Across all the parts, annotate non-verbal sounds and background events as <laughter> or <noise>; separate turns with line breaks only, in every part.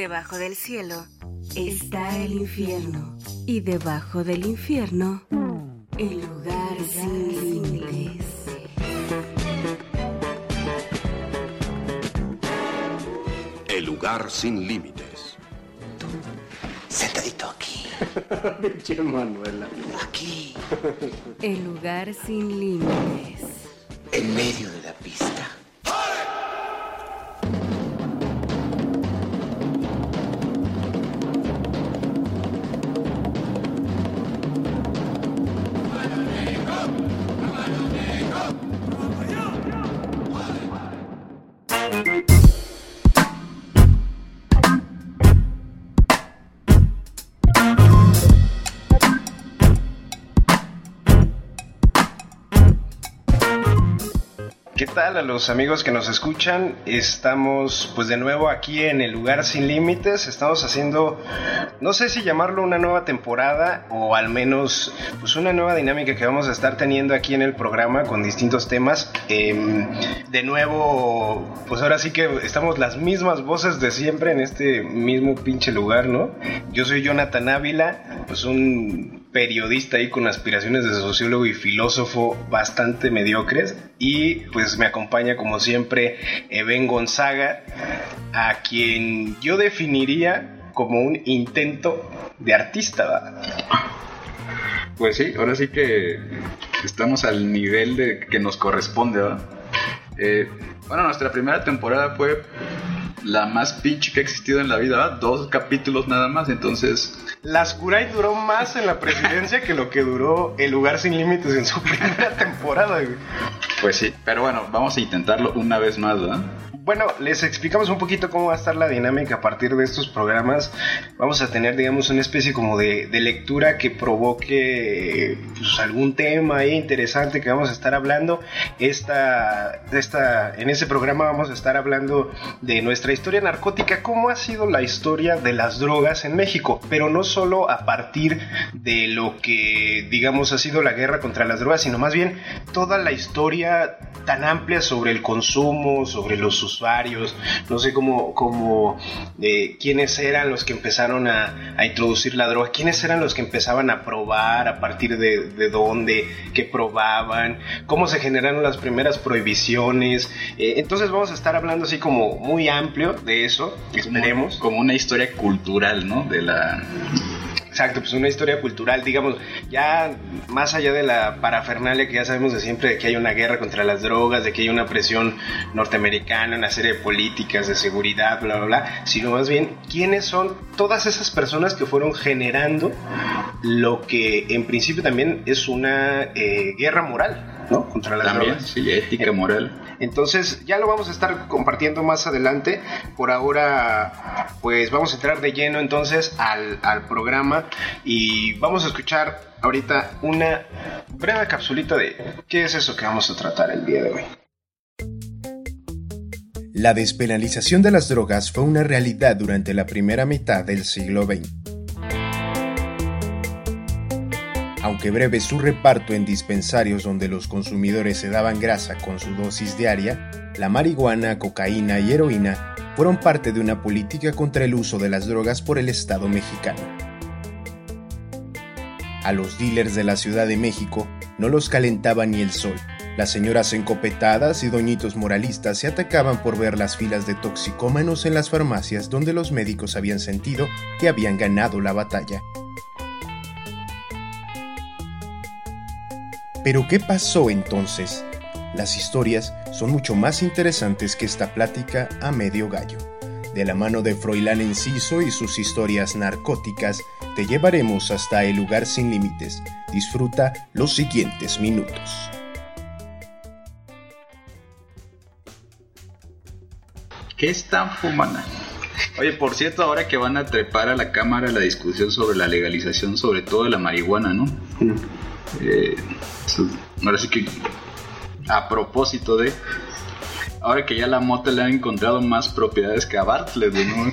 Debajo del cielo está el infierno. Y debajo del infierno, el lugar sin límites.
El lugar sin límites.
Sentadito aquí. <laughs>
Pinche Manuela.
Aquí.
El lugar sin límites.
En medio de la pista.
¿Qué tal a los amigos que nos escuchan? Estamos pues de nuevo aquí en el lugar sin límites. Estamos haciendo, no sé si llamarlo una nueva temporada o al menos pues una nueva dinámica que vamos a estar teniendo aquí en el programa con distintos temas. Em, de nuevo, pues ahora sí que estamos las mismas voces de siempre en este mismo pinche lugar, ¿no? Yo soy Jonathan Ávila, pues un periodista ahí con aspiraciones de sociólogo y filósofo bastante mediocres y pues me acompaña como siempre Eben Gonzaga a quien yo definiría como un intento de artista.
Pues sí, ahora sí que estamos al nivel de que nos corresponde, ¿verdad? Eh, bueno, nuestra primera temporada fue la más pinche que ha existido en la vida, ¿verdad? Dos capítulos nada más, entonces...
Las Curay duró más en la presidencia que lo que duró El Lugar Sin Límites en su <laughs> primera temporada, güey.
Pues sí, pero bueno, vamos a intentarlo una vez más, ¿verdad?
Bueno, les explicamos un poquito cómo va a estar la dinámica a partir de estos programas. Vamos a tener, digamos, una especie como de, lectura que provoque pues, algún tema interesante que vamos a estar hablando. Esta, esta, en ese programa vamos a estar hablando de nuestra historia narcótica, cómo ha sido la historia de las drogas en México, pero no solo a partir de lo que, digamos, ha sido la guerra contra las drogas, sino más bien toda la historia tan amplia sobre el consumo, sobre los usuarios, no sé cómo, cómo eh, quiénes eran los que empezaron a, a, introducir la droga, quiénes eran los que empezaban a probar, a partir de, de dónde, qué probaban, cómo se generaron las primeras prohibiciones. Eh, entonces vamos a estar hablando así como muy amplio de eso, esperemos.
Como, como una historia cultural, ¿no? De la
Exacto, pues una historia cultural, digamos, ya más allá de la parafernalia que ya sabemos de siempre, de que hay una guerra contra las drogas, de que hay una presión norteamericana, una serie de políticas de seguridad, bla, bla, bla, sino más bien quiénes son todas esas personas que fueron generando lo que en principio también es una eh, guerra moral. ¿no? Contra las
También,
drogas.
sí, ética, moral.
Entonces, ya lo vamos a estar compartiendo más adelante. Por ahora, pues vamos a entrar de lleno entonces al, al programa y vamos a escuchar ahorita una breve capsulita de qué es eso que vamos a tratar el día de hoy.
La despenalización de las drogas fue una realidad durante la primera mitad del siglo XX. Aunque breve su reparto en dispensarios donde los consumidores se daban grasa con su dosis diaria, la marihuana, cocaína y heroína fueron parte de una política contra el uso de las drogas por el Estado mexicano. A los dealers de la Ciudad de México no los calentaba ni el sol. Las señoras encopetadas y doñitos moralistas se atacaban por ver las filas de toxicómanos en las farmacias donde los médicos habían sentido que habían ganado la batalla. Pero ¿qué pasó entonces? Las historias son mucho más interesantes que esta plática a medio gallo. De la mano de Froilán Enciso y sus historias narcóticas, te llevaremos hasta el lugar sin límites. Disfruta los siguientes minutos.
¿Qué están fumando? Oye, por cierto, ahora que van a trepar a la Cámara la discusión sobre la legalización, sobre todo de la marihuana, ¿no? Eh, ahora sí que, a propósito de, ahora que ya la mota le han encontrado más propiedades que a Bartlett, ¿no? <laughs>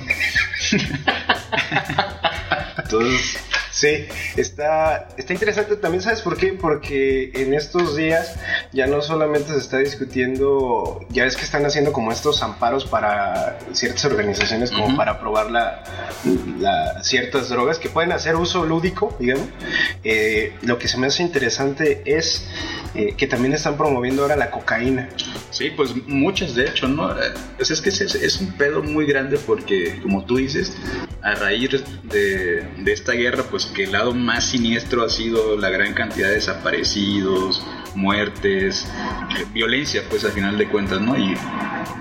Entonces, Sí, está, está interesante también, ¿sabes por qué? Porque en estos días ya no solamente se está discutiendo, ya es que están haciendo como estos amparos para ciertas organizaciones como para probar la, ciertas drogas que pueden hacer uso lúdico, digamos. Eh, lo que se me hace interesante es eh, que también están promoviendo ahora la cocaína.
Sí, pues muchas de hecho, ¿no? Pues es que es, un pedo muy grande porque, como tú dices, a raíz de, de esta guerra, pues que el lado más siniestro ha sido la gran cantidad de desaparecidos, muertes, eh, violencia, pues al final de cuentas, ¿no? Y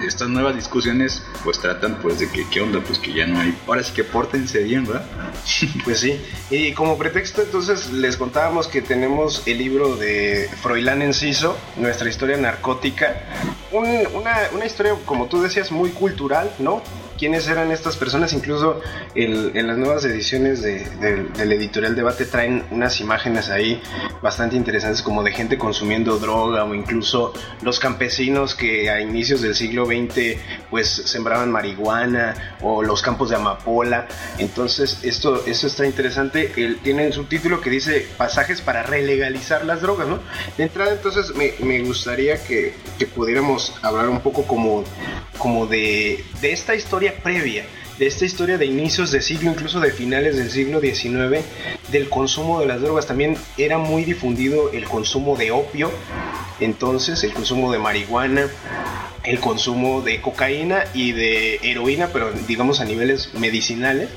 estas nuevas discusiones pues tratan pues de que qué onda, pues que ya no hay. Ahora sí que pórtense bien, ¿verdad? <laughs>
Pues sí. Y como pretexto entonces les contábamos que tenemos el libro de Froilán Enciso, nuestra historia narcótica. una, una historia, como tú decías, muy cultural, ¿no? Quiénes eran estas personas. Incluso en las nuevas ediciones del editorial Debate traen unas imágenes ahí bastante interesantes como de gente consumiendo droga o incluso los campesinos que a inicios del siglo XX pues sembraban marihuana o los campos de amapola. Entonces esto, esto está interesante. Él tiene su título que dice pasajes para relegalizar las drogas, ¿no? De entrada entonces me, me gustaría que, que, pudiéramos hablar un poco como, como de, de esta historia previa de esta historia de inicios de siglo, incluso de finales del siglo XIX, del consumo de las drogas. También era muy difundido el consumo de opio, entonces el consumo de marihuana, el consumo de cocaína y de heroína, pero digamos a niveles medicinales.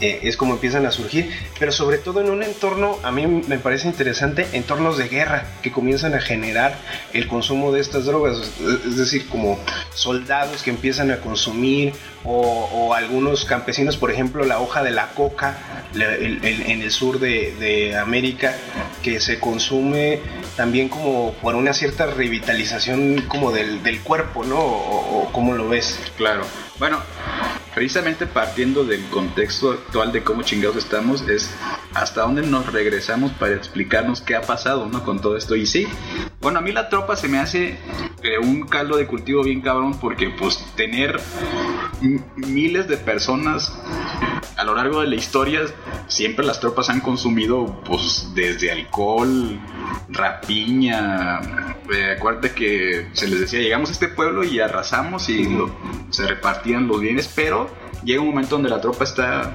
Eh, es como empiezan a surgir, pero sobre todo en un entorno, a mí me parece interesante, entornos de guerra que comienzan a generar el consumo de estas drogas, es decir, como soldados que empiezan a consumir o, algunos campesinos, por ejemplo, la hoja de la coca en el sur de, América, que se consume también como por una cierta revitalización como del, cuerpo, ¿no? O, o cómo lo ves.
Claro. Bueno, precisamente partiendo del contexto actual de cómo chingados estamos, es hasta dónde nos regresamos para explicarnos qué ha pasado ¿no? con todo esto. Y sí, bueno, a mí la tropa se me hace eh, un caldo de cultivo bien cabrón porque pues tener miles de personas a lo largo de la historia, siempre las tropas han consumido pues desde alcohol, rapiña. Eh, acuérdate que se les decía, llegamos a este pueblo y arrasamos y se repartían los bienes, pero llega un momento donde la tropa está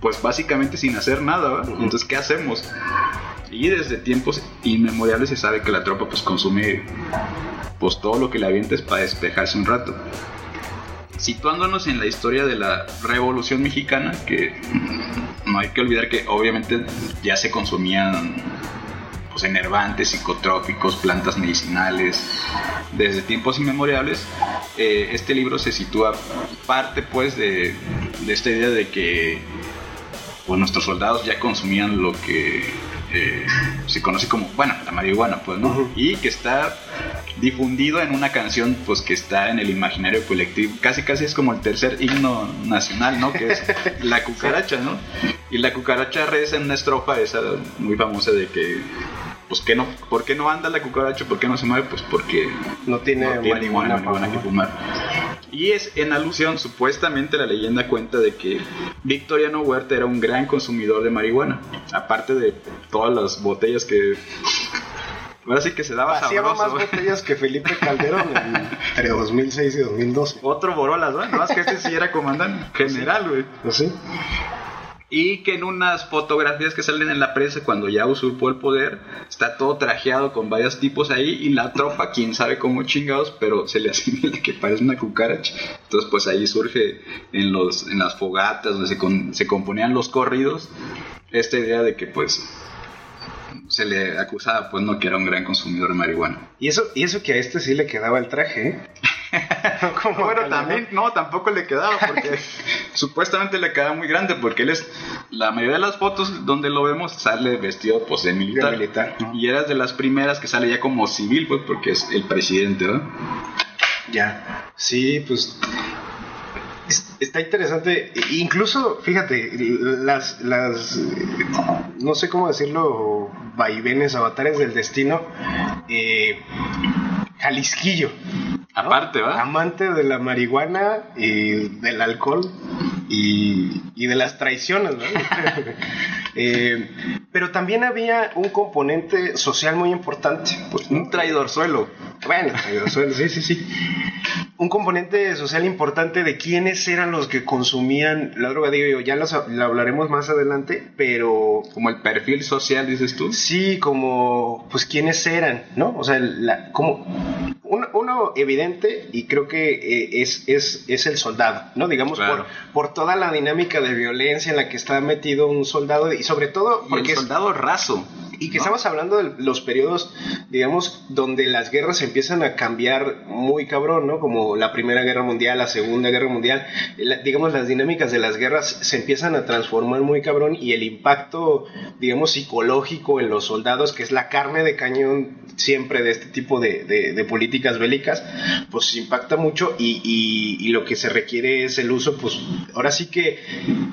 pues básicamente sin hacer nada, entonces ¿qué hacemos? Y desde tiempos inmemoriales se sabe que la tropa pues consume pues todo lo que le avientes para despejarse un rato. Situándonos en la historia de la Revolución Mexicana, que no hay que olvidar que obviamente ya se consumían pues, enervantes, psicotrópicos, plantas medicinales, desde tiempos inmemoriales, eh, este libro se sitúa parte pues de, esta idea de que pues, nuestros soldados ya consumían lo que eh, se conoce como, bueno, la marihuana, pues, ¿no? Y que está difundido en una canción, pues, que está en el imaginario colectivo. Casi, casi es como el tercer himno nacional, ¿no? Que es <laughs> la cucaracha, ¿no? Y la cucaracha reza en una estrofa esa muy famosa de que pues ¿qué no, ¿por qué no anda la cucaracha? ¿Por qué no se mueve? Pues porque
no tiene, no
tiene marihuana, que fumar. Y es en alusión, supuestamente la leyenda cuenta de que Victoriano Huerta era un gran consumidor de marihuana, aparte de todas las botellas que Ahora sí que se daba
Hacíamos más botellas que Felipe Calderón <laughs> entre 2006 y 2012.
Otro Borolas, ¿no? Más que este sí era comandante general, güey.
¿Ah, ¿Sí?
Y que en unas fotografías que salen en la prensa cuando ya usurpó el poder, está todo trajeado con varios tipos ahí y la tropa, quién sabe cómo chingados, pero se le asimila que parece una cucaracha. Entonces pues ahí surge en, los, en las fogatas donde se, se componían los corridos esta idea de que pues se le acusaba pues no que era un gran consumidor de marihuana.
Y eso, y eso que a este sí le quedaba el traje, ¿eh? <laughs>
bueno, también, no, tampoco le quedaba, porque <laughs> supuestamente le quedaba muy grande, porque él es, la mayoría de las fotos donde lo vemos sale vestido pues de militar.
militar
Y eras de las primeras que sale ya como civil, pues porque es el presidente, ¿verdad?
Ya, sí, pues está interesante. Incluso, fíjate, las, las, no sé cómo decirlo, vaivenes, avatares del destino. Eh, Jalisquillo.
Aparte, ¿va?
Amante de la marihuana y del alcohol y, y de las traiciones, ¿no? <laughs> Eh, pero también había un componente social muy importante.
Pues, un traidor suelo.
Bueno, traidor suelo, sí, sí, sí. Un componente social importante de quiénes eran los que consumían la droga. Digo yo, ya lo hablaremos más adelante, pero...
Como el perfil social, dices tú.
Sí, como, pues, quiénes eran, ¿no? O sea, la, como uno, evidente y creo que eh, es, es, es, el soldado, ¿no? Digamos, por, por toda la dinámica de violencia en la que está metido un soldado y sobre todo
porque... el soldado raso.
Y que estamos hablando de los periodos, digamos, donde las guerras empiezan a cambiar muy cabrón, ¿no? Como la Primera Guerra Mundial, la Segunda Guerra Mundial, digamos, las dinámicas de las guerras se empiezan a transformar muy cabrón y el impacto, digamos, psicológico en los soldados, que es la carne de cañón siempre de este tipo de, de, políticas bélicas, pues impacta mucho y, y, lo que se requiere es el uso, pues ahora sí que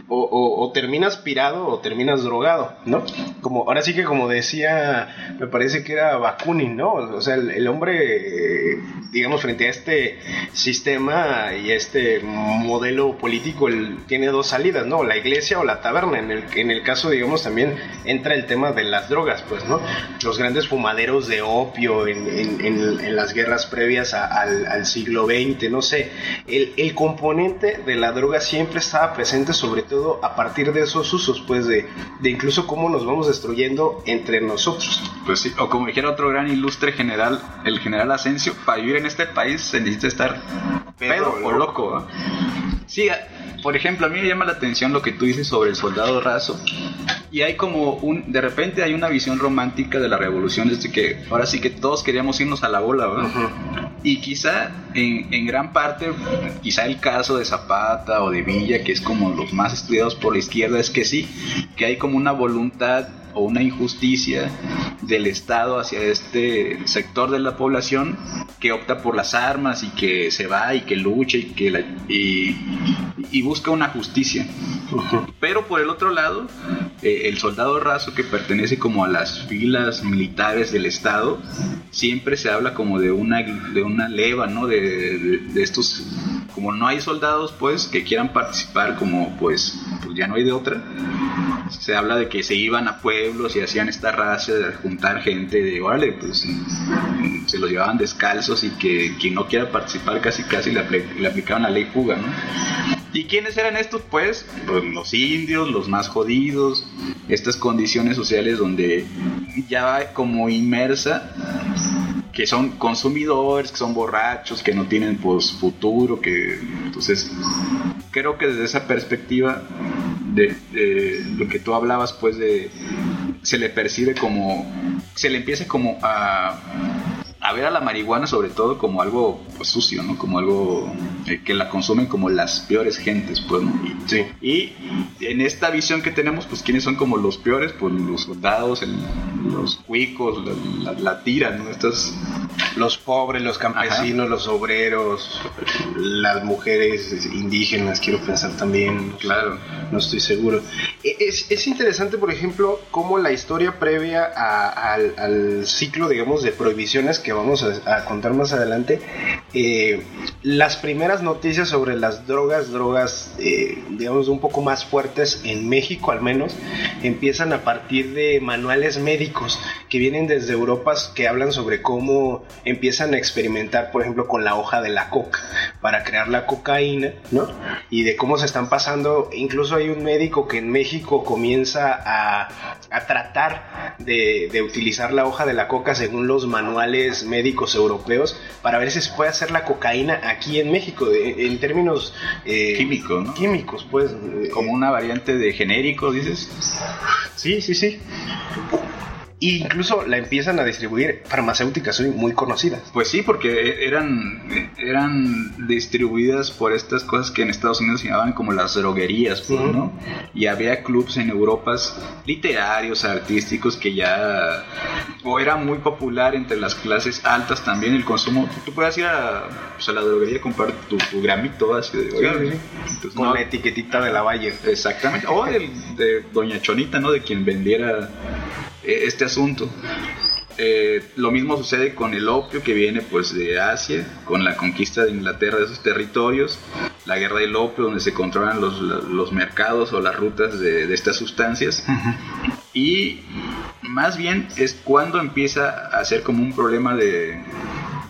o, o, terminas pirado o terminas drogado, ¿no? Como, ahora sí que como decía, me parece que era Bakunin, ¿no? O sea, el, hombre, digamos, frente a este sistema y este modelo político, él tiene dos salidas, ¿no? La iglesia o la taberna. En el, en el caso, digamos, también entra el tema de las drogas, pues, ¿no? Los grandes fumaderos de opio en, en, las guerras previas al, siglo XX, no sé. El, el componente de la droga siempre estaba presente, sobre todo a partir de esos usos, pues, de, de incluso cómo nos vamos destruyendo en entre nosotros.
Pues sí, o como dijera otro gran ilustre general, el general Asensio, para vivir en este país se necesita estar pedo, o loco. Sí, por ejemplo, a mí me llama la atención lo que tú dices sobre el soldado raso. Y hay como un, de repente hay una visión romántica de la revolución, desde que ahora sí que todos queríamos irnos a la bola, Y quizá en, en, gran parte, quizá el caso de Zapata o de Villa, que es como los más estudiados por la izquierda, es que sí, que hay como una voluntad o una injusticia del Estado hacia este sector de la población que opta por las armas y que se va y que lucha y que y, busca una justicia. Pero por el otro lado, eh, el soldado raso que pertenece como a las filas militares del Estado, siempre se habla como de una, de una leva, ¿no? De, de, estos, como no hay soldados, pues, que quieran participar, como pues, pues ya no hay de otra. Se habla de que se iban a pueblos y hacían esta raza de juntar gente, de, órale, pues, se los llevaban descalzos y que quien no quiera participar casi casi le, le aplicaban la ley fuga, ¿no? ¿Y quiénes eran estos? Pues, pues los indios, los más jodidos, estas condiciones sociales donde ya como inmersa que son consumidores, que son borrachos, que no tienen pues futuro, que entonces creo que desde esa perspectiva de, de, lo que tú hablabas pues de se le percibe como se le empieza como a a ver a la marihuana sobre todo como algo pues, sucio, ¿no? Como algo eh, que la consumen como las peores gentes, pues, ¿no? Y,
sí.
y en esta visión que tenemos, pues, ¿quiénes son como los peores? Pues los soldados, los cuicos, la, tira, ¿no? Estas...
Los pobres, los campesinos, los obreros, las mujeres indígenas, quiero pensar también.
Claro.
No estoy seguro. E, es, es interesante, por ejemplo, cómo la historia previa al, al ciclo, digamos, de prohibiciones que vamos a, contar más adelante, eh, las primeras noticias sobre las drogas, drogas, eh, digamos, un poco más fuertes en México al menos, empiezan a partir de manuales médicos que vienen desde Europa que hablan sobre cómo empiezan a experimentar, por ejemplo, con la hoja de la coca para crear la cocaína, ¿no? Y de cómo se están pasando, incluso hay un médico que en México comienza a, a tratar de, de utilizar la hoja de la coca según los manuales médicos europeos para ver si se puede hacer la cocaína aquí en México, de- en términos eh,
Químico, ¿no?
químicos, pues.
Como una variante de genérico, dices.
Sí, sí, sí. Y incluso la empiezan a distribuir farmacéuticas muy- conocidas.
Pues sí, porque eran, eran distribuidas por estas cosas que en Estados Unidos se llamaban como las droguerías, pues. ¿no? Y había clubs en Europa literarios, artísticos, que ya... O era muy popular entre las clases altas también el consumo. Tú puedes ir a, pues, a la droguería a comprar tu, tu gramito, así de... "Oiga,
sí, sí.
entonces,
Con
no-
la etiquetita de la Valle.
Exactamente. O del- de Doña Chonita, ¿no? De quien vendiera eh, este asunto. Eh, lo mismo sucede con el opio que viene pues de Asia, con la conquista de Inglaterra de esos territorios, la guerra del opio donde se controlan los, los mercados o las rutas de, de estas sustancias. Y más bien es cuando empieza a ser como un problema de,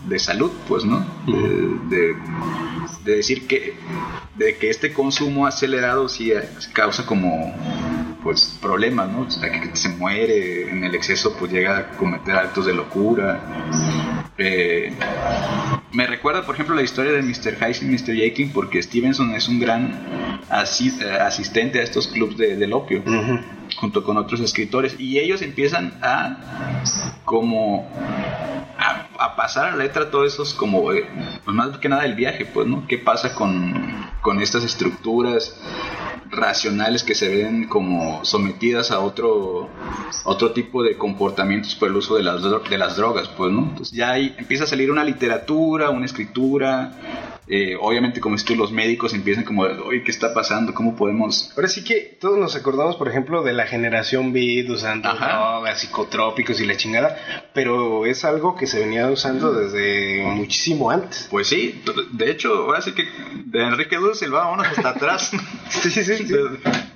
de salud, pues, ¿no? De, de- de decir que, de que este consumo acelerado sí causa como pues problemas, ¿no? O sea, que se muere en el exceso, pues llega a cometer actos de locura. Eh, me recuerda, por ejemplo, la historia de Mr. Hyde y Mr. Jekyll, porque Stevenson es un gran asi- asistente a estos clubs de, del opio junto con otros escritores y ellos empiezan a como a, pasar a la letra todos esos como eh, pues más que nada el viaje pues no qué pasa con, con estas estructuras racionales que se ven como sometidas a otro otro tipo de comportamientos por el uso de las de las drogas pues no entonces ya ahí empieza a salir una literatura una escritura eh, obviamente como si tú los médicos empiezan como oye qué está pasando cómo podemos
Ahora sí que todos nos acordamos, por ejemplo, de la generación beat usando drogas, psicotrópicos y la chingada, pero es algo que se venía usando desde muchísimo antes.
Pues sí, de hecho, ahora sí que de Enrique Dulce vámonos hasta atrás. <laughs>
Sí, sí, sí.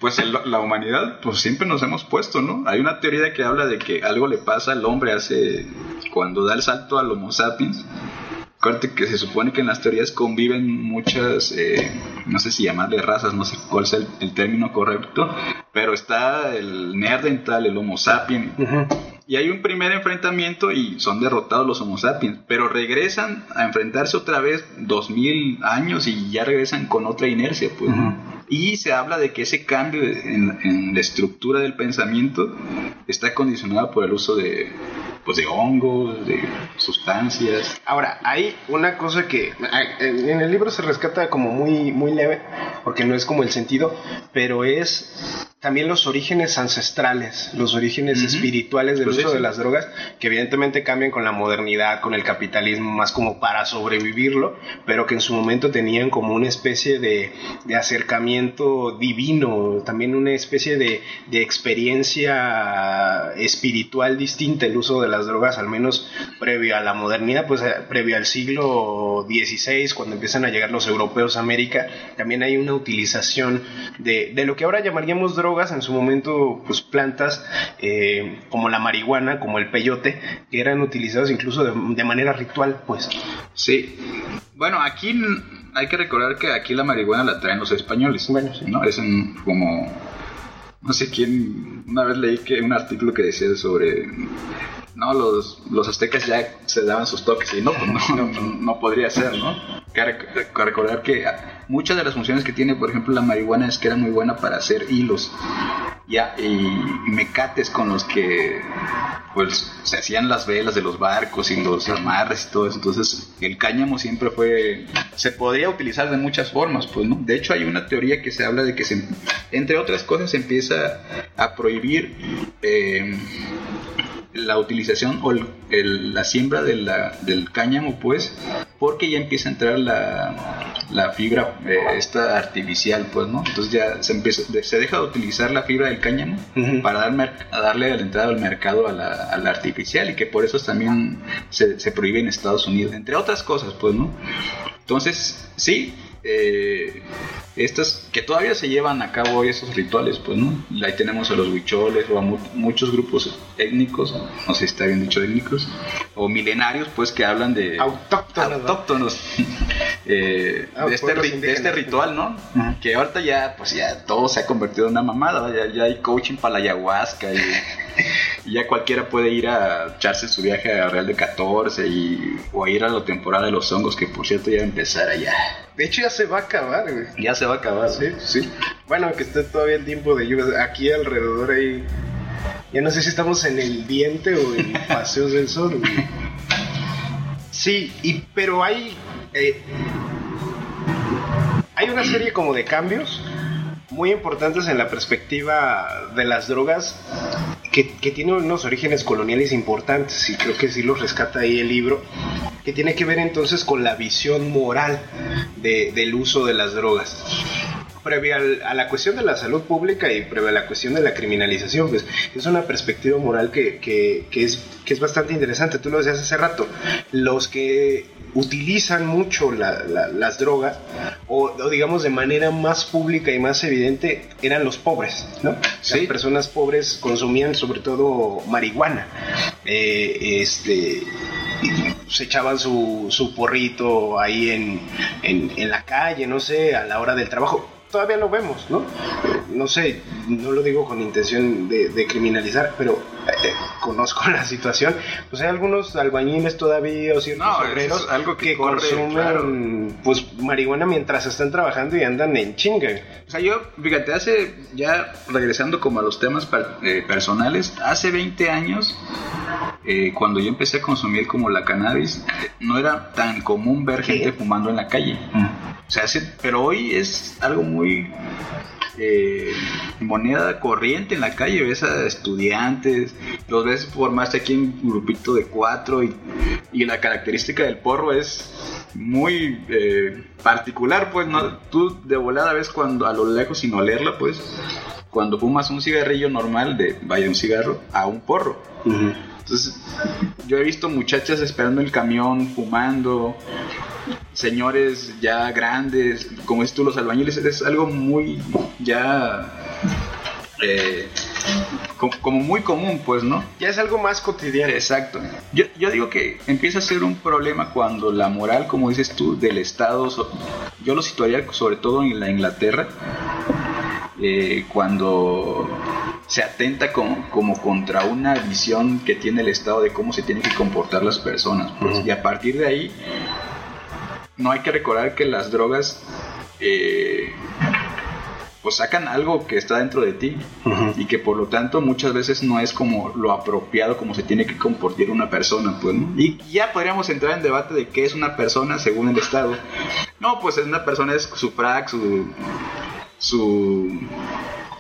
Pues la humanidad, pues siempre nos hemos puesto, ¿no? Hay una teoría que habla de que algo le pasa al hombre hace cuando da el salto al Homo sapiens. Acuérdate que se supone que en las teorías conviven muchas, eh, no sé si llamarle razas, no sé cuál el, el término correcto, pero está el Neandertal, el Homo sapiens, y hay un primer enfrentamiento y son derrotados los Homo sapiens, pero regresan a enfrentarse otra vez dos mil años y ya regresan con otra inercia, pues. ¿no? Y se habla de que ese cambio en, en la estructura del pensamiento está condicionado por el uso de, pues, de hongos, de sustancias.
Ahora, hay una cosa que ah, en el libro se rescata como muy, muy leve, porque no es como el sentido, pero es también los orígenes ancestrales, los orígenes
Ujú.
espirituales del
Pues sí,
uso de
sí.
las drogas, que evidentemente cambian con la modernidad, con el capitalismo, más como para sobrevivirlo, pero que en su momento tenían como una especie de, de acercamiento divino, también una especie de, de experiencia espiritual distinta el uso de las drogas, al menos previo a la modernidad, pues eh, previo al siglo XVI, cuando empiezan a llegar los europeos a América, también hay una utilización de, de lo que ahora llamaríamos drogas, en su momento pues plantas eh, como la marihuana, como el peyote, que eran utilizados incluso de, de manera ritual, pues.
Sí. Bueno, aquí hay que recordar que aquí la marihuana la traen los españoles.
Bueno, sí.
¿no? Es un, como... No sé quién... Una vez leí que un artículo que decía sobre... No, los, los aztecas ya se daban sus toques y no, pues no, no, no podría ser, ¿no? Que rec- recordar que muchas de las funciones que tiene, por ejemplo, la marihuana es que era muy buena para hacer hilos ya y mecates con los que pues se hacían las velas de los barcos y los amarres y todo eso. Entonces el cáñamo siempre fue se podría utilizar de muchas formas pues no de hecho hay una teoría que se habla de que se entre otras cosas se empieza a prohibir eh, la utilización o el- el- la siembra de la- del cáñamo, pues, porque ya empieza a entrar la, la fibra eh, esta artificial, pues, ¿no? Entonces ya se, empieza, se deja de utilizar la fibra del cáñamo para dar mer- a darle la entrada al mercado a la, a la artificial y que por eso también se, se prohíbe en Estados Unidos, entre otras cosas, pues, ¿no? Entonces, sí, eh, estas que todavía se llevan a cabo hoy esos rituales, pues, ¿no? Ahí tenemos a los huicholes o a mu- muchos grupos étnicos, no sé si está bien dicho étnicos, o milenarios, pues, que hablan de
Autóctonos, ¿no?
autóctonos, <laughs> eh,
Ah,
de, este, de este ritual, ¿no? Que ahorita ya, pues, ya todo se ha convertido en una mamada, ya, ya hay coaching para la ayahuasca y, y ya cualquiera puede ir a echarse su viaje a Real de 14 y, o a ir a la temporada de los hongos, que por cierto ya va a empezar allá.
De hecho ya se va a acabar, güey.
Ya se va a acabar,
Sí, sí. Bueno, que esté todavía el tiempo de lluvia. Aquí alrededor hay... Ya no sé si estamos en el diente o en <laughs> Paseos del Sol. güey. Sí, y, pero hay... eh, hay una serie como de cambios muy importantes en la perspectiva de las drogas que, que tienen unos orígenes coloniales importantes y creo que sí los rescata ahí el libro que tiene que ver entonces con la visión moral de- del uso de las drogas previa al- a la cuestión de la salud pública y previa a la cuestión de la criminalización, pues es una perspectiva moral que, que- que es, que es bastante interesante. Tú lo decías hace rato, los que utilizan mucho la- la- las drogas, o, o digamos de manera más pública y más evidente, eran los pobres, ¿no?
Sí.
Las personas pobres consumían sobre todo marihuana. Eh, este se echaban su, su porrito ahí en, en, en la calle, no sé, a la hora del trabajo. Todavía lo vemos, ¿no? No sé, no lo digo con intención de, de criminalizar, pero eh, conozco <laughs> la situación. Pues hay algunos albañiles todavía o ciertos
No,
obreros
es algo que corre,
consumen pues marihuana mientras están trabajando y andan en chinga.
O sea, yo, fíjate, hace, ya regresando como a los temas per- eh, personales, hace 20 años, eh, cuando yo empecé a consumir como la cannabis, no era tan común ver gente fumando en la calle. O sea, pero hoy es algo muy eh, moneda corriente en la calle, ves a estudiantes, los ves formarse aquí en un grupito de cuatro y, y la característica del porro es muy eh, particular, pues no, tú de volada ves cuando a lo lejos sin olerla, pues cuando fumas un cigarrillo normal de vaya un cigarro a un porro. Entonces, yo he visto muchachas esperando el camión, fumando, señores ya grandes, como dices tú, los albañiles, es algo muy ya eh, co- como muy común, pues, ¿no?
Ya es algo más cotidiano.
Exacto. Yo, yo digo que empieza a ser un problema cuando la moral, como dices tú, del Estado, yo lo situaría sobre todo en la Inglaterra, eh, cuando se atenta como, como contra una visión que tiene el Estado de cómo se tienen que comportar las personas. pues, Y a partir de ahí, no hay que recordar que las drogas... eh, pues sacan algo que está dentro de ti y que por lo tanto muchas veces no es como lo apropiado como se tiene que comportar una persona pues ¿no? y ya podríamos entrar en debate de qué es una persona según el estado no pues es una persona es su frac su su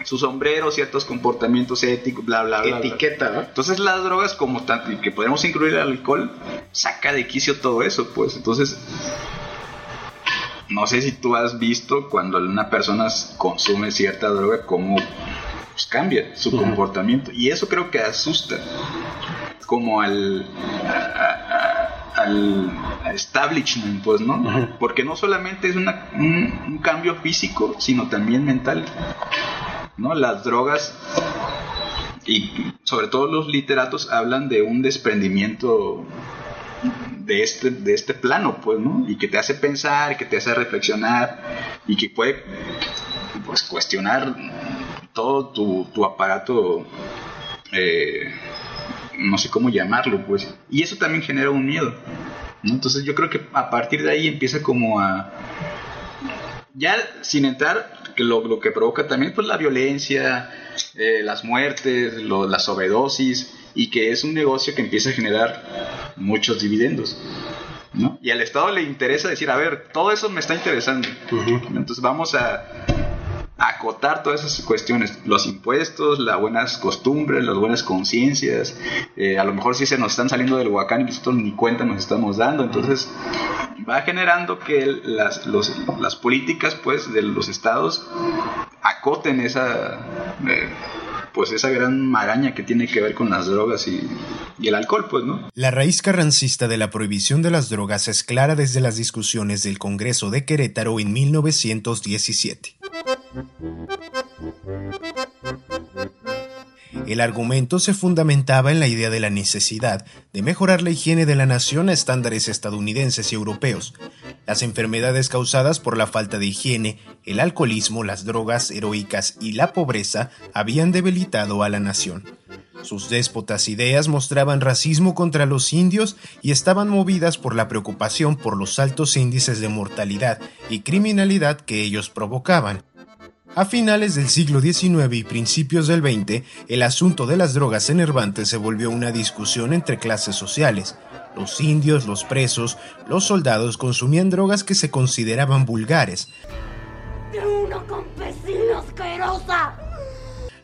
su sombrero ciertos comportamientos éticos bla bla bla, bla.
Etiqueta, ¿no?
entonces las drogas como tanto y que podemos incluir el alcohol saca de quicio todo eso pues entonces no sé si tú has visto cuando una persona consume cierta droga cómo pues, cambia su comportamiento y eso creo que asusta como al a- al establishment pues no porque no solamente es una- un, un cambio físico sino también mental no las drogas y sobre todo los literatos hablan de un desprendimiento de este, de este plano, pues, ¿no? Y que te hace pensar, que te hace reflexionar y que puede, pues, cuestionar todo tu, tu aparato, eh, no sé cómo llamarlo, pues. Y eso también genera un miedo, ¿no? Entonces yo creo que a partir de ahí empieza como a... Ya sin entrar, que lo, lo que provoca también, pues, la violencia, eh, las muertes, lo- la sobredosis, y que es un negocio que empieza a generar muchos dividendos. ¿no? Y al Estado le interesa decir, a ver, todo eso me está interesando. Entonces vamos a acotar todas esas cuestiones, los impuestos, las buenas costumbres, las buenas conciencias, eh, a lo mejor sí se nos están saliendo del huacán y ni cuenta nos estamos dando, entonces va generando que las, los- las políticas pues de los estados acoten esa... eh, pues esa gran maraña que tiene que ver con las drogas y, y, el alcohol, pues, ¿no?
La raíz carrancista de la prohibición de las drogas es clara desde las discusiones del Congreso de Querétaro en 1917. El argumento se fundamentaba en la idea de la necesidad de mejorar la higiene de la nación a estándares estadounidenses y europeos. Las enfermedades causadas por la falta de higiene, el alcoholismo, las drogas heroicas y la pobreza habían debilitado a la nación. Sus déspotas ideas mostraban racismo contra los indios y estaban movidas por la preocupación por los altos índices de mortalidad y criminalidad que ellos provocaban. A finales del siglo XIX y principios del XX, el asunto de las drogas enervantes se volvió una discusión entre clases sociales. Los indios, los presos, los soldados consumían drogas que se consideraban vulgares.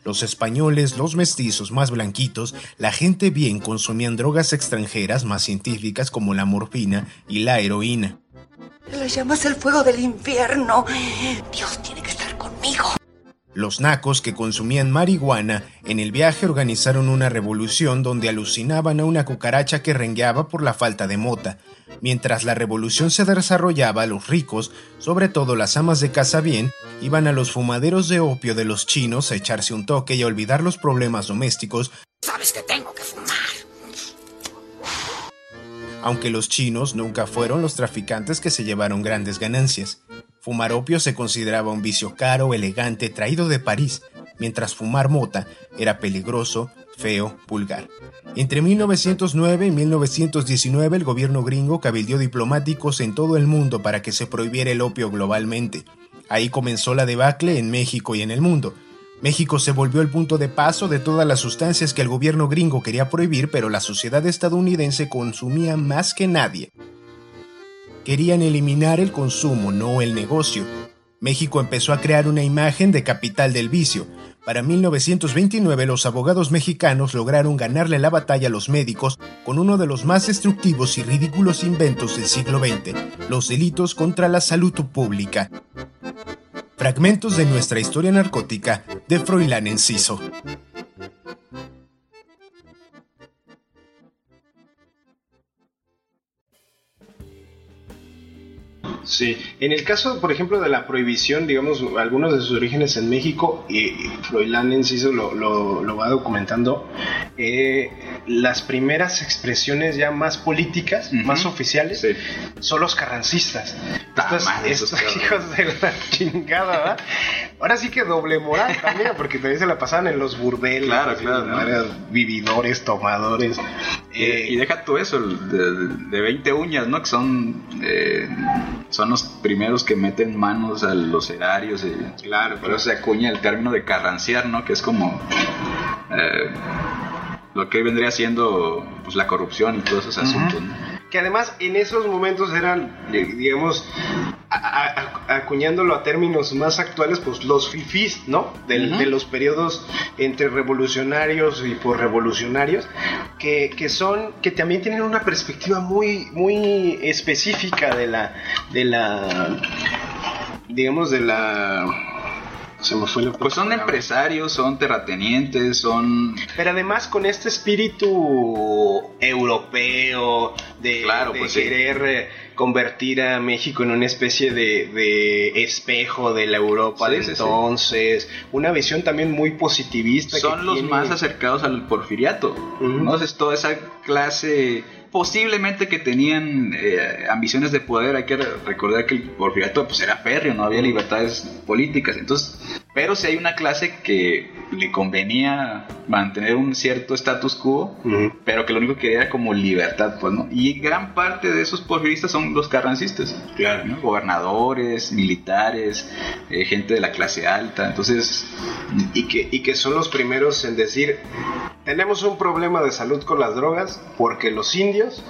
Los españoles, los mestizos más blanquitos, la gente bien consumían drogas extranjeras más científicas como la morfina y la heroína.
Le llamas el fuego del infierno. Dios tiene que estar conmigo.
Los nacos que consumían marihuana en el viaje organizaron una revolución donde alucinaban a una cucaracha que rengueaba por la falta de mota. Mientras la revolución se desarrollaba, los ricos, sobre todo las amas de casa bien, iban a los fumaderos de opio de los chinos a echarse un toque y a olvidar los problemas domésticos.
Sabes que tengo que fumar
aunque los chinos nunca fueron los traficantes que se llevaron grandes ganancias. Fumar opio se consideraba un vicio caro, elegante, traído de París, mientras fumar mota era peligroso, feo, vulgar. Entre 1909 y 1919 el gobierno gringo cabildió diplomáticos en todo el mundo para que se prohibiera el opio globalmente. Ahí comenzó la debacle en México y en el mundo. México se volvió el punto de paso de todas las sustancias que el gobierno gringo quería prohibir, pero la sociedad estadounidense consumía más que nadie. Querían eliminar el consumo, no el negocio. México empezó a crear una imagen de capital del vicio. Para 1929 los abogados mexicanos lograron ganarle la batalla a los médicos con uno de los más destructivos y ridículos inventos del siglo XX, los delitos contra la salud pública. Fragmentos de nuestra historia narcótica de Froilán Enciso.
Sí, en el caso, por ejemplo, de la prohibición, digamos, algunos de sus orígenes en México, y Froilán Enciso lo, lo, va documentando, eh, las primeras expresiones ya más políticas, más oficiales, son los carrancistas. Estos, hijos de la chingada, ¿verdad? Ahora sí que doble moral también, <laughs> porque también se la pasaban en los burdeles,
claro, claro,
vividores, tomadores.
Eh, y, deja tú eso, de, de, 20 uñas, ¿no? Que son... Son los primeros que meten manos a los erarios. Y, claro, por eso se acuña el término de carranciar, ¿no? Que es como eh, lo que vendría siendo pues, la corrupción y todos esos asuntos.
Que además en esos momentos eran, digamos, acuñándolo a términos más actuales, pues los fifís, ¿no? De los periodos entre revolucionarios y por revolucionarios, que, que, son, que también tienen una perspectiva muy, muy específica de la, de la, digamos, de la
pues son empresarios, son terratenientes, son...
Pero además con este espíritu europeo de, pues querer eh, convertir a México en una especie de, espejo de la Europa de entonces, una visión también muy positivista.
Son los más acercados al porfiriato, Entonces toda esa clase posiblemente que tenían eh, ambiciones de poder. Hay que recordar que el porfiriato pues, era férreo, no había libertades políticas. Entonces, pero si hay una clase que le convenía mantener un cierto status quo, pero que lo único que quería era como libertad, pues, ¿no? Y gran parte de esos porfiristas son los carrancistas, claro, ¿no? Gobernadores, militares, eh, gente de la clase alta, entonces...
Y que, y que son los primeros en decir, tenemos un problema de salud con las drogas porque los indios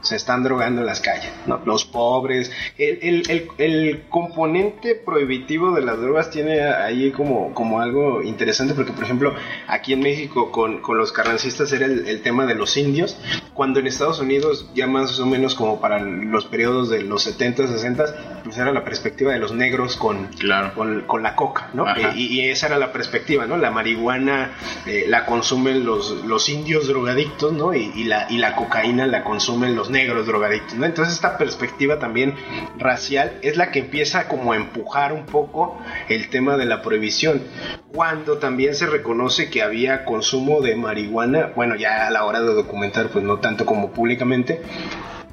se están drogando en las calles, ¿no? Los pobres. El, el, el, componente prohibitivo de las drogas tiene ahí como, como algo interesante, porque por ejemplo, aquí en México con, con los carrancistas era el, tema de los indios, cuando en Estados Unidos, ya más o menos como para los periodos de los 70, 60, pues era la perspectiva de los negros con,
claro.
con, con la coca, ¿no? Y, esa era la perspectiva, ¿no? La marihuana eh, la consumen los, los indios drogadictos, ¿no? Y, y, la, y la cocaína la consumen los negros drogadictos, ¿no? Entonces esta perspectiva también racial es la que empieza como a empujar un poco el tema de la prohibición, cuando también se reconoce que había consumo de marihuana, bueno, ya a la hora de documentar, pues no tanto como públicamente,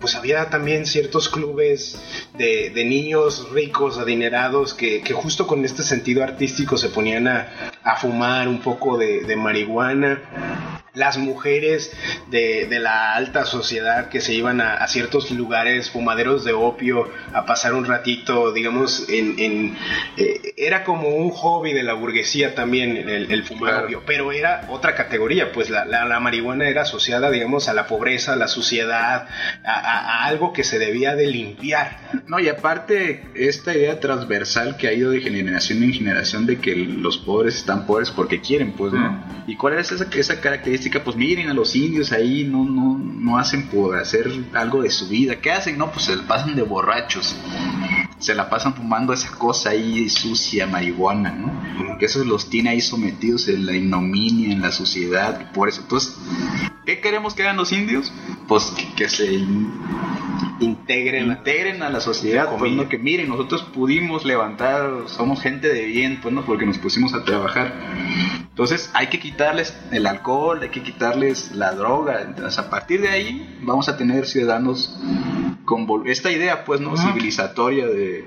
pues había también ciertos clubes de, niños ricos, adinerados, que, justo con este sentido artístico se ponían a, fumar un poco de, de marihuana. Las mujeres de, la alta sociedad que se iban a, ciertos lugares fumaderos de opio a pasar un ratito, digamos, en... Eh, era como un hobby de la burguesía también el, fumar opio, pero era otra categoría, pues la, marihuana era asociada, digamos, a la pobreza, a la suciedad, a, algo que se debía de limpiar.
No, y aparte esta idea transversal que ha ido de generación en generación de que los pobres están pobres porque quieren, pues, ¿no? ¿Y cuál es esa, esa característica? pues miren a los indios ahí, no, no, no hacen por hacer algo de su vida. ¿Qué hacen? No, pues se pasan de borrachos. Se la pasan fumando esa cosa ahí sucia, marihuana, ¿no? Que eso los tiene ahí sometidos en la ignominia, en la sociedad, por eso. Entonces, ¿qué queremos que hagan los indios? Pues que, se integren, integren a la sociedad, pues no que miren, nosotros pudimos levantar, somos gente de bien, pues no, porque nos pusimos a trabajar. Entonces hay que quitarles el alcohol, hay que quitarles la droga. Entonces, a partir de ahí vamos a tener ciudadanos con esta idea, pues, ¿no? Civilizatoria de,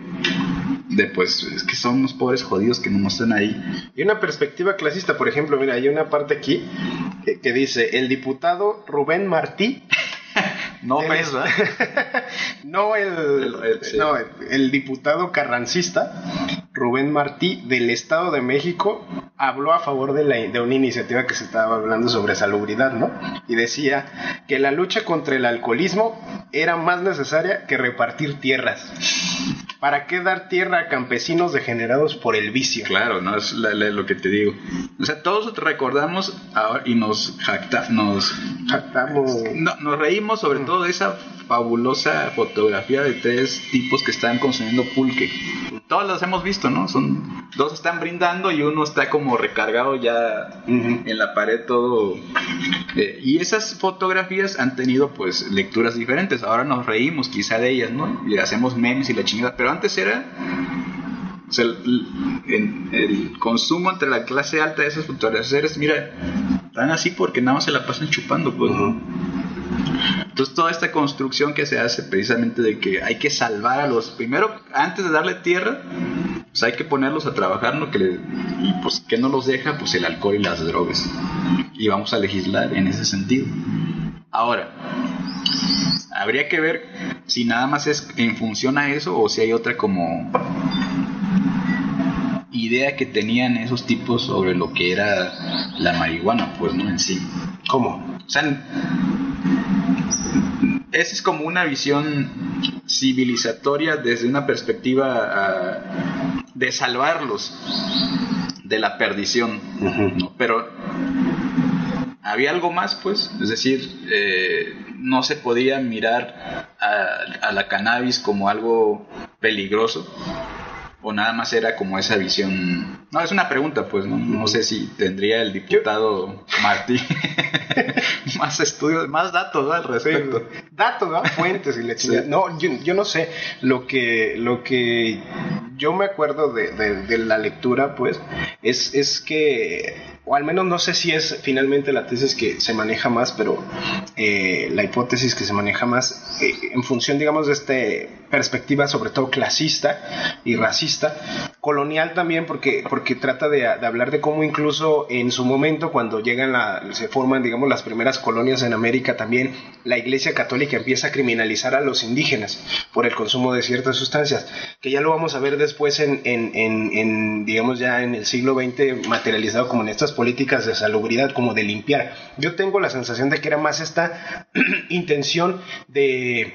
de, pues, es que son unos pobres jodidos que no están ahí.
Y una perspectiva clasista, por ejemplo, mira, hay una parte aquí que, dice, el diputado Rubén Martí
no el, <laughs>
no, el, no, el diputado carrancista Rubén Martí del Estado de México habló a favor de, la, de una iniciativa que se estaba hablando sobre salubridad, ¿no? Y decía que la lucha contra el alcoholismo era más necesaria que repartir tierras. ¿Para qué dar tierra a campesinos degenerados por el vicio?
Claro, no es lo que te digo. O sea, todos recordamos ahora y nos jacta, nos
jactamos,
nos reímos sobre todo de esa fabulosa fotografía de tres tipos que están consumiendo pulque. Todos los hemos visto, ¿no? Son dos están brindando y uno está como recargado ya en la pared todo. Eh, y esas fotografías han tenido pues lecturas diferentes. Ahora nos reímos quizá de ellas, ¿no? Y hacemos memes y la chingada. Pero antes era el, consumo entre la clase alta de esas fotografías, mira, están así porque nada más se la pasan chupando, pues. Entonces toda esta construcción que se hace precisamente de que hay que salvar a los, primero, antes de darle tierra, pues hay que ponerlos a trabajar, ¿no? Que y pues que no los deja, pues el alcohol y las drogas. Y vamos a legislar en ese sentido. Ahora, habría que ver si nada más es en función a eso o si hay otra como idea que tenían esos tipos sobre lo que era la marihuana, pues no en sí.
¿Cómo?
O sea, esa es como una visión civilizatoria desde una perspectiva ah, de salvarlos de la perdición, pero había algo más, pues, es decir, eh, no se podía mirar a, la cannabis como algo peligroso o nada más era como esa visión. No, es una pregunta, pues, no, no sé si tendría el diputado Martí <laughs> más estudios, más datos al respecto.
datos, fuentes y le No, yo, no sé. Lo que, lo que yo me acuerdo de, de, la lectura, pues, es, es que o al menos no sé si es finalmente la tesis que se maneja más, pero eh, la hipótesis que se maneja más eh, en función, digamos, de esta perspectiva sobre todo clasista y racista, colonial también porque, porque trata de, hablar de cómo incluso en su momento cuando llegan se forman digamos las primeras colonias en América también la iglesia católica empieza a criminalizar a los indígenas por el consumo de ciertas sustancias que ya lo vamos a ver después en, en, en, digamos ya en el siglo XX materializado como en estas políticas de salubridad como de limpiar. Yo tengo la sensación de que era más esta <clears throat> intención de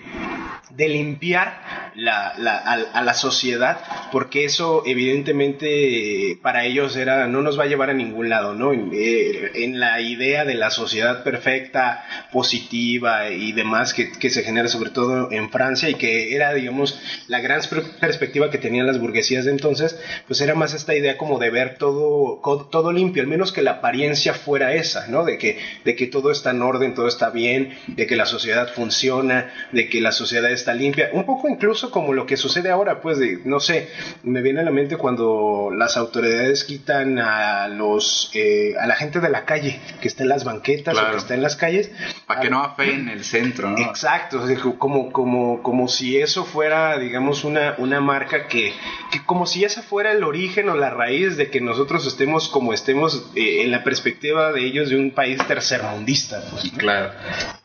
de limpiar la, a, la sociedad, porque eso evidentemente para ellos era no nos va a llevar a ningún lado, ¿no? En, eh, la idea de la sociedad perfecta, positiva y demás que, que, se genera sobre todo en Francia y que era, digamos, la gran perspectiva que tenían las burguesías de entonces, pues era más esta idea como de ver todo, todo limpio, al menos que la apariencia fuera esa, ¿no? De que, de que todo está en orden, todo está bien, de que la sociedad funciona, de que la sociedad es está limpia. Un poco incluso como lo que sucede ahora, pues de, no sé, me viene a la mente cuando las autoridades quitan a los, eh, a la gente de la calle, que está en las banquetas o que está en las calles.
Para que no afeen el centro, ¿no?
Exacto, como, como, como si eso fuera, digamos, una, una marca que, que como si esa fuera el origen o la raíz de que nosotros estemos como estemos eh, en la perspectiva de ellos de un país tercermundista. Pues,
Claro.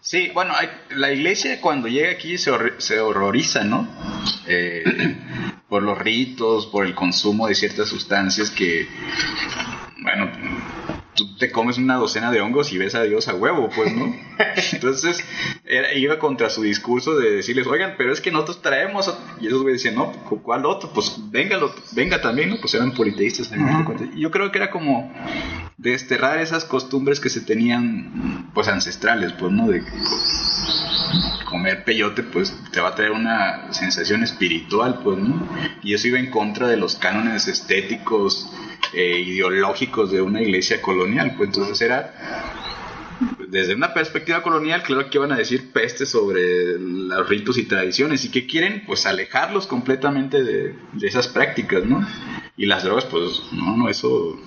Sí, bueno, la iglesia cuando llega aquí se, se horroriza, ¿no? Eh, <clears throat> por los ritos, por el consumo de ciertas sustancias que, bueno, tú te comes una docena de hongos y ves a Dios a huevo, pues, ¿no? <laughs> Entonces, iba contra su discurso de decirles, oigan, pero es que nosotros traemos, y esos güeyes decían, no, ¿cuál otro? Pues venga, venga también, ¿no? Pues eran politeístas. Y yo creo que era como desterrar esas costumbres que se tenían, pues, ancestrales, pues, ¿no? De comer peyote, pues, te va a traer una sensación espiritual, pues, ¿no? Y eso iba en contra de los cánones estéticos, eh, ideológicos de una iglesia colonial, pues entonces era desde una perspectiva colonial, claro que iban a decir peste sobre los ritos y tradiciones y que quieren pues alejarlos completamente de, de esas prácticas, ¿no? Y las drogas, pues, no, no, eso,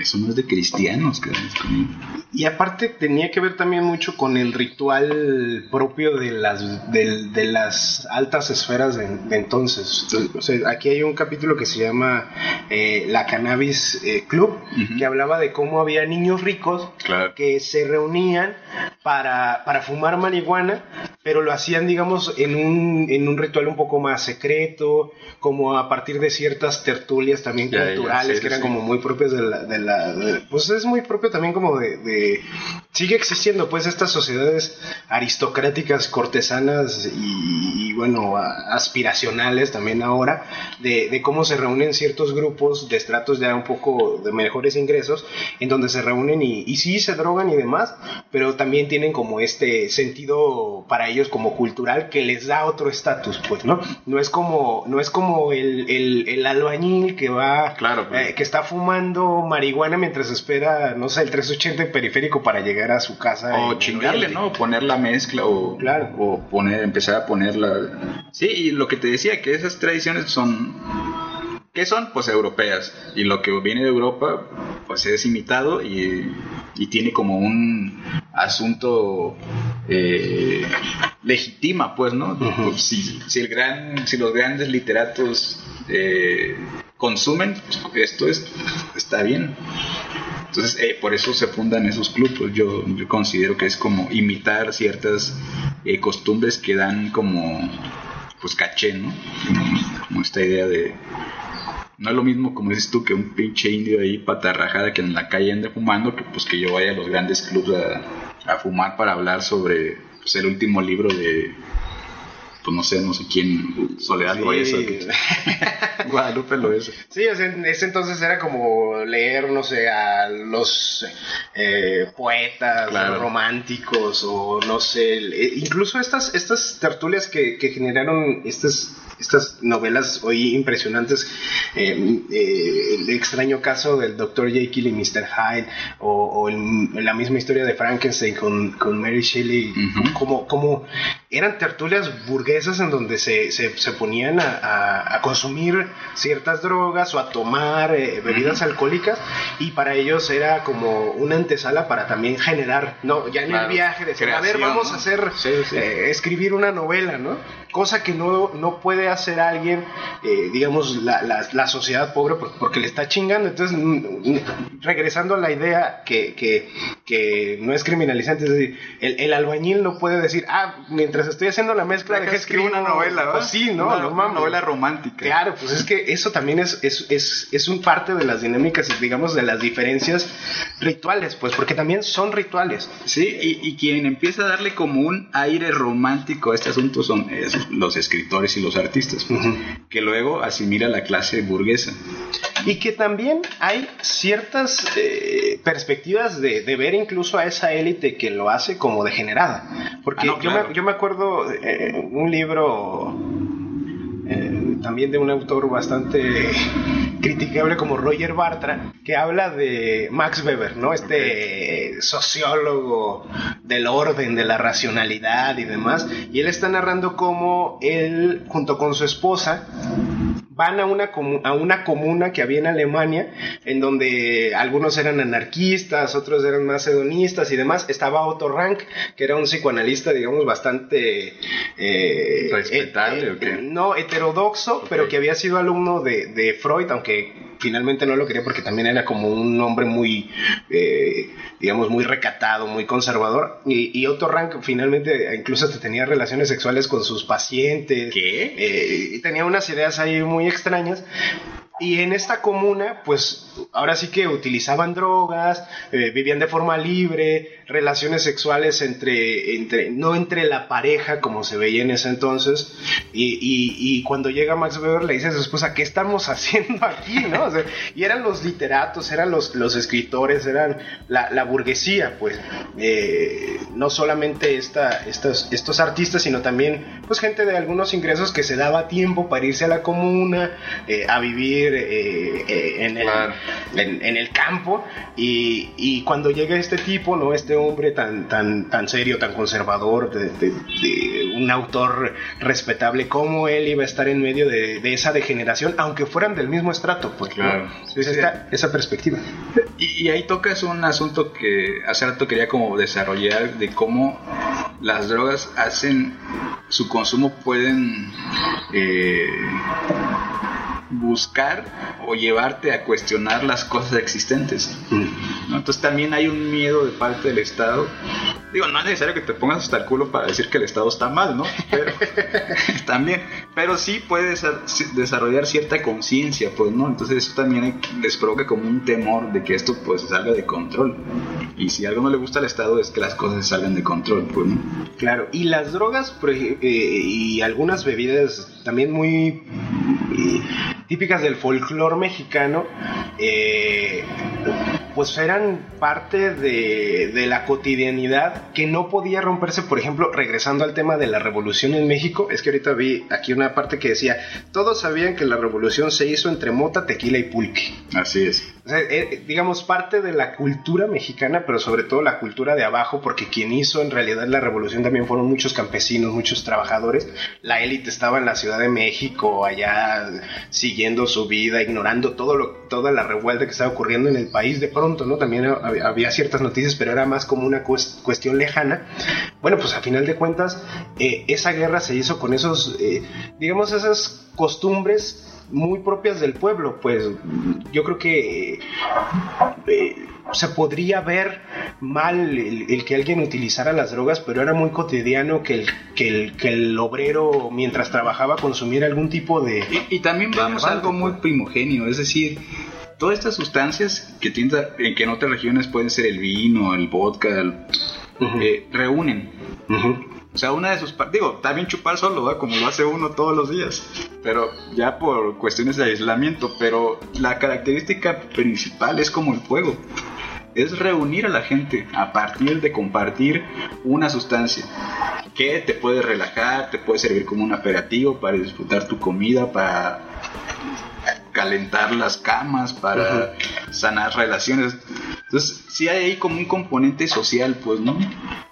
eso no es de cristianos.
Y aparte tenía que ver también mucho con el ritual propio de las, de, las altas esferas de, entonces. O sea, aquí hay un capítulo que se llama eh, La Cannabis eh, Club, que hablaba de cómo había niños ricos que se reunían para, para fumar marihuana, pero lo hacían, digamos, en un, en un ritual un poco más secreto, como a partir de ciertas tertulias también culturales que eran como muy propios de la... De la pues es muy propio también como de, Sigue existiendo pues estas sociedades aristocráticas, cortesanas y, bueno, aspiracionales también ahora, de, cómo se reúnen ciertos grupos de estratos ya un poco de mejores ingresos, en donde se reúnen y, y sí se drogan y demás, pero también tienen como este sentido para ellos como cultural que les da otro estatus, pues, ¿no? No es como, no es como el, el, el albañil que va
claro,
pues. eh, que está fumando marihuana mientras espera, no sé, el 380 periférico para llegar a su casa.
O chingarle, ¿no? Poner la mezcla o,
claro.
o poner, empezar a ponerla. Sí, y lo que te decía, que esas tradiciones son... ¿Qué son? Pues europeas. Y lo que viene de Europa, pues es imitado y, y tiene como un asunto eh, legitima, pues, ¿no? Pues, si, si, el gran, si los grandes literatos eh, consumen, pues, esto es, está bien. Entonces, eh, por eso se fundan esos clubes. Yo, yo, considero que es como imitar ciertas costumbres que dan como, pues, caché, ¿no? Como, esta idea de. No es lo mismo, como dices tú, que un pinche indio ahí patarrajada que en la calle ande fumando, que pues que yo vaya a los grandes clubes a, a fumar para hablar sobre pues, el último libro de pues no sé, no sé quién, Soledad lo eso, <laughs> Guadalupe lo es.
Sí, ese entonces era como leer, no sé, a los eh, poetas románticos o no sé, incluso estas, estas tertulias que, que generaron estas estas novelas hoy impresionantes, eh, eh, el extraño caso del Dr. Jekyll y Mr. Hyde, o, la misma historia de Frankenstein con, con Mary Shelley, como, como eran tertulias burguesas en donde se, se, ponían a, a, consumir ciertas drogas o a tomar eh, bebidas alcohólicas, y para ellos era como una antesala para también generar, no, ya en el viaje, de a ver, vamos a hacer, escribir una novela, ¿no? cosa que no, no puede hacer alguien, eh, digamos, la, la, la, sociedad pobre porque le está chingando. Entonces, regresando a la idea que, que, que no es criminalizante, es decir, el, el, albañil no puede decir, ah, mientras estoy haciendo la mezcla,
de que escribo una novela, ¿verdad?
Pues sí, ¿no?
Una, una, novela romántica.
Claro, pues es que eso también es, es, es, es un parte de las dinámicas, digamos, de las diferencias rituales, pues, porque también son rituales.
Sí, y, y quien empieza a darle como un aire romántico a este asunto son los escritores y los artistas, pues, uh -huh. que luego asimila la clase burguesa.
Y que también hay ciertas eh, perspectivas de, de, ver incluso a esa élite que lo hace como degenerada. Porque ah, no, claro. yo, me, yo, me, acuerdo eh, un libro eh, también de un autor bastante criticable como Roger Bartra, que habla de Max Weber, ¿no? Este okay. sociólogo del orden, de la racionalidad y demás. Y él está narrando cómo él, junto con su esposa, van a una, a una comuna que había en Alemania, en donde algunos eran anarquistas, otros eran macedonistas y demás. Estaba Otto Rank, que era un psicoanalista, digamos, bastante...
Eh, ¿Respetable
eh, eh, No, heterodoxo, okay. pero que había sido alumno de, de Freud, aunque finalmente no lo quería porque también era como un hombre muy, eh, digamos, muy recatado, muy conservador. Y, y, Otto Rank finalmente incluso hasta tenía relaciones sexuales con sus pacientes.
¿Qué?
Eh, y tenía unas ideas ahí muy extrañas. Y en esta comuna, pues ahora sí que utilizaban drogas, eh, vivían de forma libre, relaciones sexuales entre, entre, no entre la pareja como se veía en ese entonces. Y, y, cuando llega Max Weber le dice a su esposa, ¿qué estamos <laughs> haciendo aquí? ¿no? Y eran los literatos, eran los, los escritores, eran la, la burguesía, pues. Eh, no solamente esta, estos, estos artistas, sino también pues gente de algunos ingresos que se daba tiempo para irse a la comuna, eh, a vivir eh, eh, en, el, claro. en, en, el, campo y, y, cuando llega este tipo, ¿no? Este hombre tan, tan, tan serio, tan conservador, de, de, de un autor respetable, como él iba a estar en medio de, de esa degeneración, aunque fueran del mismo estrato, pues
claro.
esa perspectiva.
Y, y, ahí tocas un asunto que hace rato quería como desarrollar de cómo las drogas hacen su consumo pueden eh, buscar o llevarte a cuestionar las cosas existentes. ¿no? Entonces también hay un miedo de parte del Estado. Digo, no es necesario que te pongas hasta el culo para decir que el Estado está mal, ¿no? Pero, <laughs> <laughs> también, pero sí puedes desarrollar cierta conciencia, pues, ¿no? Entonces eso también les provoca como un temor de que esto pues salga de control. Y si algo no le gusta al Estado es que las cosas salgan de control, pues, ¿no?
Claro, y las drogas eh, y algunas bebidas también muy eh, típicas del folclore mexicano, eh, pues eran parte de, de, la cotidianidad que no podía romperse, por ejemplo, regresando al tema de la revolución en México, es que ahorita vi aquí una parte que decía, todos sabían que la revolución se hizo entre mota, tequila y pulque.
Así es.
Eh, digamos, parte de la cultura mexicana, pero sobre todo la cultura de abajo, porque quien hizo en realidad la revolución también fueron muchos campesinos, muchos trabajadores. La élite estaba en la Ciudad de México, allá siguiendo su vida, ignorando todo lo, toda la revuelta que estaba ocurriendo en el país de pronto, ¿no? También había ciertas noticias, pero era más como una cuestión lejana. Bueno, pues a final de cuentas, eh, esa guerra se hizo con esos, eh, digamos, esas costumbres muy propias del pueblo, pues yo creo que eh, se podría ver mal el, el, que alguien utilizara las drogas, pero era muy cotidiano que el, que el, que el obrero mientras trabajaba consumiera algún tipo de...
Y, y también vamos a algo muy primogenio, es decir, todas estas sustancias que, tienda, que en otras regiones pueden ser el vino, el vodka, el, uh -huh. eh, reúnen. Uh -huh. O sea, una de sus digo, está bien chupar solo, ¿verdad? como lo hace uno todos los días, pero ya por cuestiones de aislamiento, pero la característica principal es como el fuego, es reunir a la gente a partir de compartir una sustancia que te puede relajar, te puede servir como un aperitivo para disfrutar tu comida, para calentar las camas, para uh -huh. sanar relaciones. Entonces, sí hay ahí como un componente social, pues, ¿no?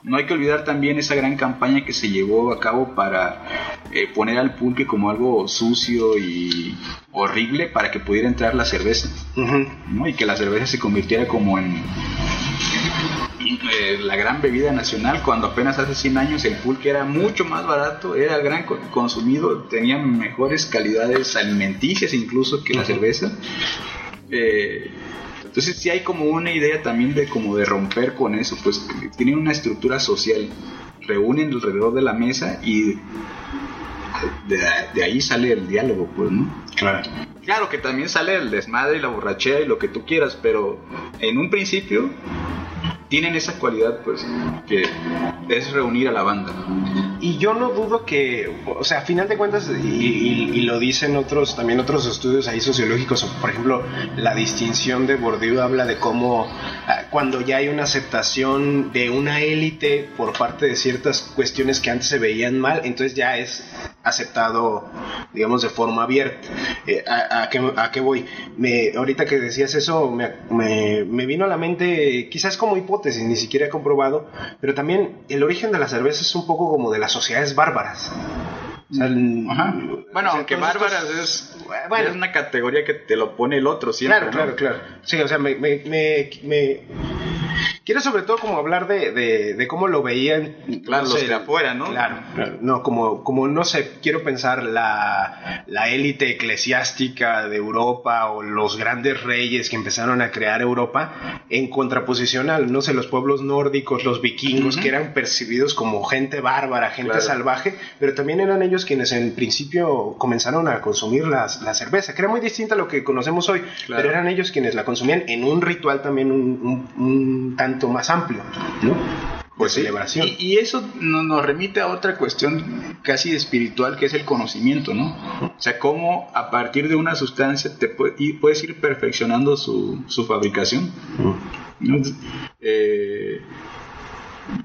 No hay que olvidar también esa gran campaña que se llevó a cabo para eh, poner al pulque como algo sucio y horrible para que pudiera entrar la cerveza, uh -huh. ¿no? Y que la cerveza se convirtiera como en eh, la gran bebida nacional, cuando apenas hace 100 años el pulque era mucho más barato, era gran consumido, tenía mejores calidades alimenticias incluso que la cerveza. Eh, entonces sí hay como una idea también de como de romper con eso, pues tienen una estructura social, reúnen alrededor de la mesa y de, ahí sale el diálogo, pues, ¿no? Claro. Claro que también sale el desmadre y la borrachera y lo que tú quieras, pero en un principio tienen esa cualidad, pues, que es reunir a la banda.
Y yo no dudo que, o sea, a final de cuentas, y, lo dicen otros, también otros estudios ahí sociológicos, por ejemplo, la distinción de Bourdieu habla de cómo ah, cuando ya hay una aceptación de una élite por parte de ciertas cuestiones que antes se veían mal, entonces ya es aceptado, digamos, de forma abierta. Eh, a, qué, ¿a, qué, voy? Me, ahorita que decías eso, me, me, me vino a la mente, quizás como hipótesis, ni siquiera he comprobado, pero también el origen de la cerveza es un poco como de las sociedades bárbaras.
Bueno, aunque bárbaras es, bueno, es una categoría que te lo pone el otro siempre.
Claro, claro, claro. Sí, o sea, me, me, me, Quiero sobre todo como hablar de, de, cómo lo veían
claro, los de afuera, ¿no?
Claro, no, como, como no sé, quiero pensar la, la élite eclesiástica de Europa o los grandes reyes que empezaron a crear Europa en contraposición al, no sé, los pueblos nórdicos, los vikingos, que eran percibidos como gente bárbara, gente salvaje, pero también eran ellos quienes en principio comenzaron a consumir la, cerveza, que era muy distinta a lo que conocemos hoy, pero eran ellos quienes la consumían en un ritual también un, tanto más amplio, ¿no?
Pues celebración. Y, eso nos remite a otra cuestión casi espiritual que es el conocimiento, ¿no? O sea, cómo a partir de una sustancia te puedes ir perfeccionando su, fabricación. Eh,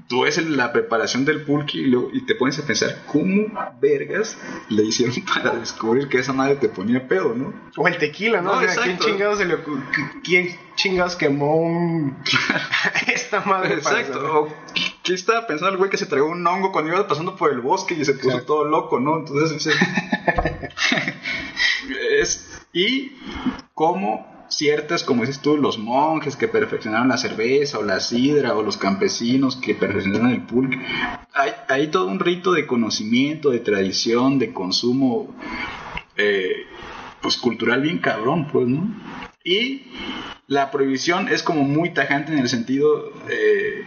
tú ves la preparación del pulque y, te pones a pensar cómo vergas le hicieron <laughs> para descubrir que esa madre te ponía pedo, ¿no?
O el tequila, ¿no? ¿quién chingados se le ¿Quién chingados quemó un... <laughs> esta madre?
Exacto. O, ¿Qué estaba pensando el güey que se tragó un hongo cuando iba pasando por el bosque y se puso todo loco, ¿no? Entonces, <laughs> es... y cómo ciertas, como dices tú, los monjes que perfeccionaron la cerveza o la sidra o los campesinos que perfeccionaron el pulque. Hay, hay todo un rito de conocimiento, de tradición, de consumo, eh, pues cultural bien cabrón, pues, ¿no? Y la prohibición es como muy tajante en el sentido... Eh,